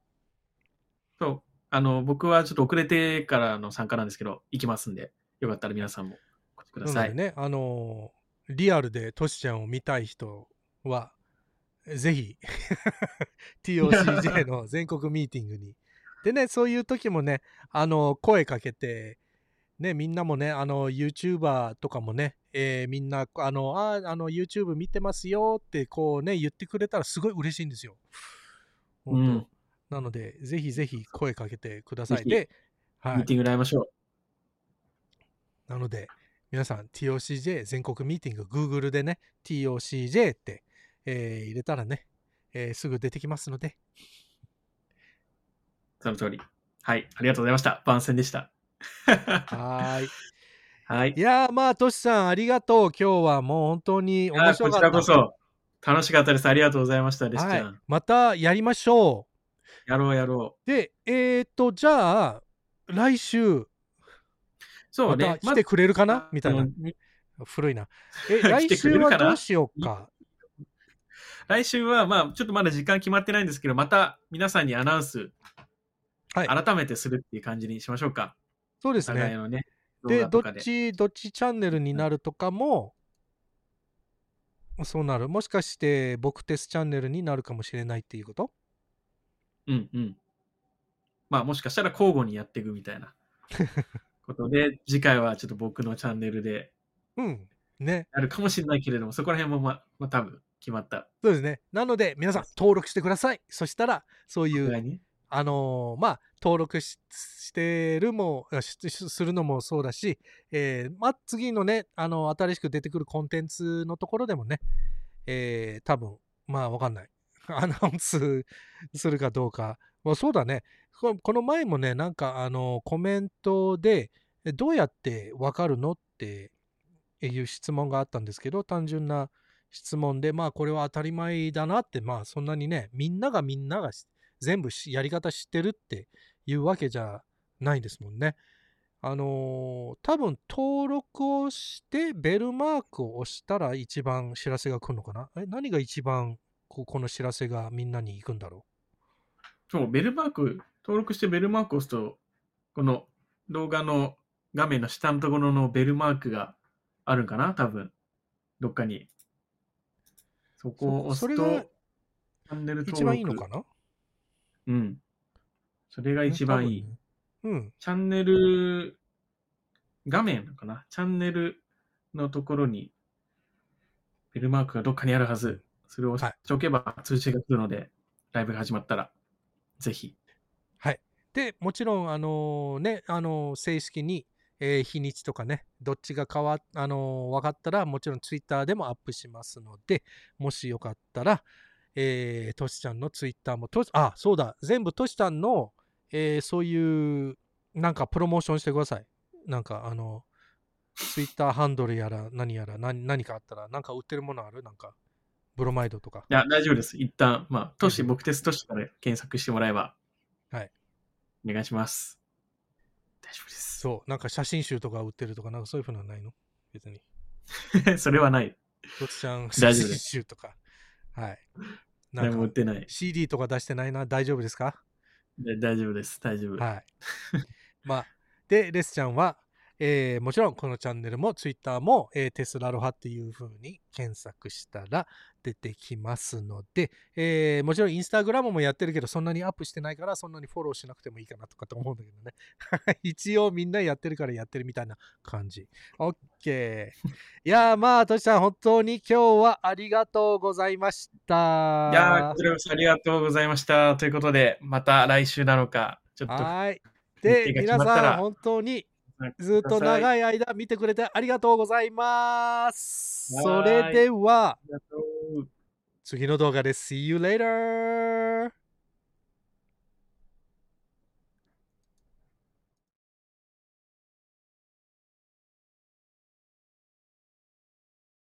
[SPEAKER 2] そう。あの、僕はちょっと遅れてからの参加なんですけど、行きますんで、よかったら皆さんもお越しください。
[SPEAKER 1] ね、あのーリアルでトシちゃんを見たい人は、ぜひ、TOCJ の全国ミーティングに。でね、そういう時もね、あの声かけて、ね、みんなもね、あの、YouTuber とかもね、えーみんな、あの、あー、あの、YouTube 見てますよって、こうね、言ってくれたらすごい嬉しいんですよ。
[SPEAKER 2] うん
[SPEAKER 1] なので、ぜひぜひ声かけてください。で、はい。
[SPEAKER 2] ミーティングで会いましょ
[SPEAKER 1] なので、皆さん TOCJ 全国ミーティング Google でね TOCJ って、えー入れたらね、えーすぐ出てきますので
[SPEAKER 2] う。その通り。はい。ありがとうございました。番宣でした。
[SPEAKER 1] はーい
[SPEAKER 2] はい
[SPEAKER 1] い。やーまあトシさんありがとう今日はもう本当に面
[SPEAKER 2] あ
[SPEAKER 1] 白かった
[SPEAKER 2] こちらこそ、楽しかったです。ありがとうございました、レスち
[SPEAKER 1] はいまたやりましょ
[SPEAKER 2] やろうやろ
[SPEAKER 1] うでえっ、とじゃあ来週
[SPEAKER 2] う。そう
[SPEAKER 1] また
[SPEAKER 2] ね。
[SPEAKER 1] 来てくれるかな、みたいな古いなえ
[SPEAKER 2] 来
[SPEAKER 1] 来
[SPEAKER 2] てく
[SPEAKER 1] 週
[SPEAKER 2] れるかな？
[SPEAKER 1] はどうしようか？
[SPEAKER 2] 来週は、まあ、ちょっとまだ時間決まってないんですけど、また皆さんにアナウンス、
[SPEAKER 1] はい。
[SPEAKER 2] 改めてするっていう感じにしましょうか。
[SPEAKER 1] そうですね。
[SPEAKER 2] ね。
[SPEAKER 1] でどっちどっちチャンネルになるとかもそうなる。もしかして僕テスチャンネルになるかもしれないっていうこと？
[SPEAKER 2] うんうん。まあ、もしかしたら交互にやっていくみたいな。ことで、次回はちょっと僕のチャンネルで
[SPEAKER 1] うん。ね。
[SPEAKER 2] やるかもしれないけれども、そこら辺もまあ、まあ、多分決まった。
[SPEAKER 1] そうですね。なので皆さん登録してください。そしたらそういうあのーまあ登録ししてるもするのもそうだし、えーまあ、次のね、あの新しく出てくるコンテンツのところでもね、えー多分まあわかんない。アナウンスするかどうか、まあ、そうだね。ここの前もねなんかあのコメントでえどうやってわかるのっていう質問があったんですけど単純な質問でまあこれは当たり前だなってまあそんなにねみんながみんなが全部やり方知ってるっていうわけじゃないですもんね。あのー多分登録をしてベルマークを押したら一番知らせが来るのかな？え何が一番ここの知らせがみんなに行くんだろう？
[SPEAKER 2] そう、ベルマーク、登録してベルマークを押すと、この動画の画面の下のところのベルマークがあるんかな？多分。どっかに。そこを押すと、チャンネル
[SPEAKER 1] う
[SPEAKER 2] 登録。
[SPEAKER 1] 一番いいのかな？
[SPEAKER 2] うん。それが一番いい。
[SPEAKER 1] ね多分ね
[SPEAKER 2] チャンネル、画面かな？チャンネルのところに、ベルマークがどっかにあるはず。それを押しておけば通知が来るので、ライブが始まったら、ぜひ。
[SPEAKER 1] はい。で、もちろん、あのね、あの正式に、えー日にちとかね、どっちが変わっ、あの分かったら、もちろんツイッターでもアップしますので、もしよかったら、えー、としちゃんのツイッターも、としあ、そうだ、全部としちゃんの、えーそういう、なんかプロモーションしてください。なんか、あの、ツイッターハンドルやら何やら何何かあったら、なんか売ってるものある？なんか、ブロマイドとか。
[SPEAKER 2] いや、大丈夫です。一旦、まあ、都市、
[SPEAKER 1] うん
[SPEAKER 2] 僕テスト市から検索してもらえば。
[SPEAKER 1] はい。
[SPEAKER 2] お願いします。大丈夫です。
[SPEAKER 1] そう、なんか写真集とか売ってるとか、なんかそういうふうなのはないの？別に。
[SPEAKER 2] それはない。
[SPEAKER 1] とつちゃん写真集とか。はい。なん
[SPEAKER 2] 何も売っ
[SPEAKER 1] か
[SPEAKER 2] てない。
[SPEAKER 1] CD とか出してないな？大丈夫ですか？
[SPEAKER 2] で大丈夫です。大丈夫。
[SPEAKER 1] はい。まあ、で、レスちゃんは、えーもちろんこのチャンネルも Twitter も、えーテスラロハっていう風に検索したら出てきますので、えーもちろんインスタグラムもやってるけど、そんなにアップしてないから、そんなにフォローしなくてもいいかなとかと思うんだけどね。一応みんなやってるからやってるみたいな感じ。OK。いやーまあ、としさん、本当に今日はありがとうございました。
[SPEAKER 2] いやー、こちらこそありがとうございました。ということで、また来週なのか、ちょっと。
[SPEAKER 1] はい。
[SPEAKER 2] 日
[SPEAKER 1] で、皆さん、本当に
[SPEAKER 2] はい
[SPEAKER 1] ずっと長い間見てくれてありがとうございます。それでは、次の動画で See you later!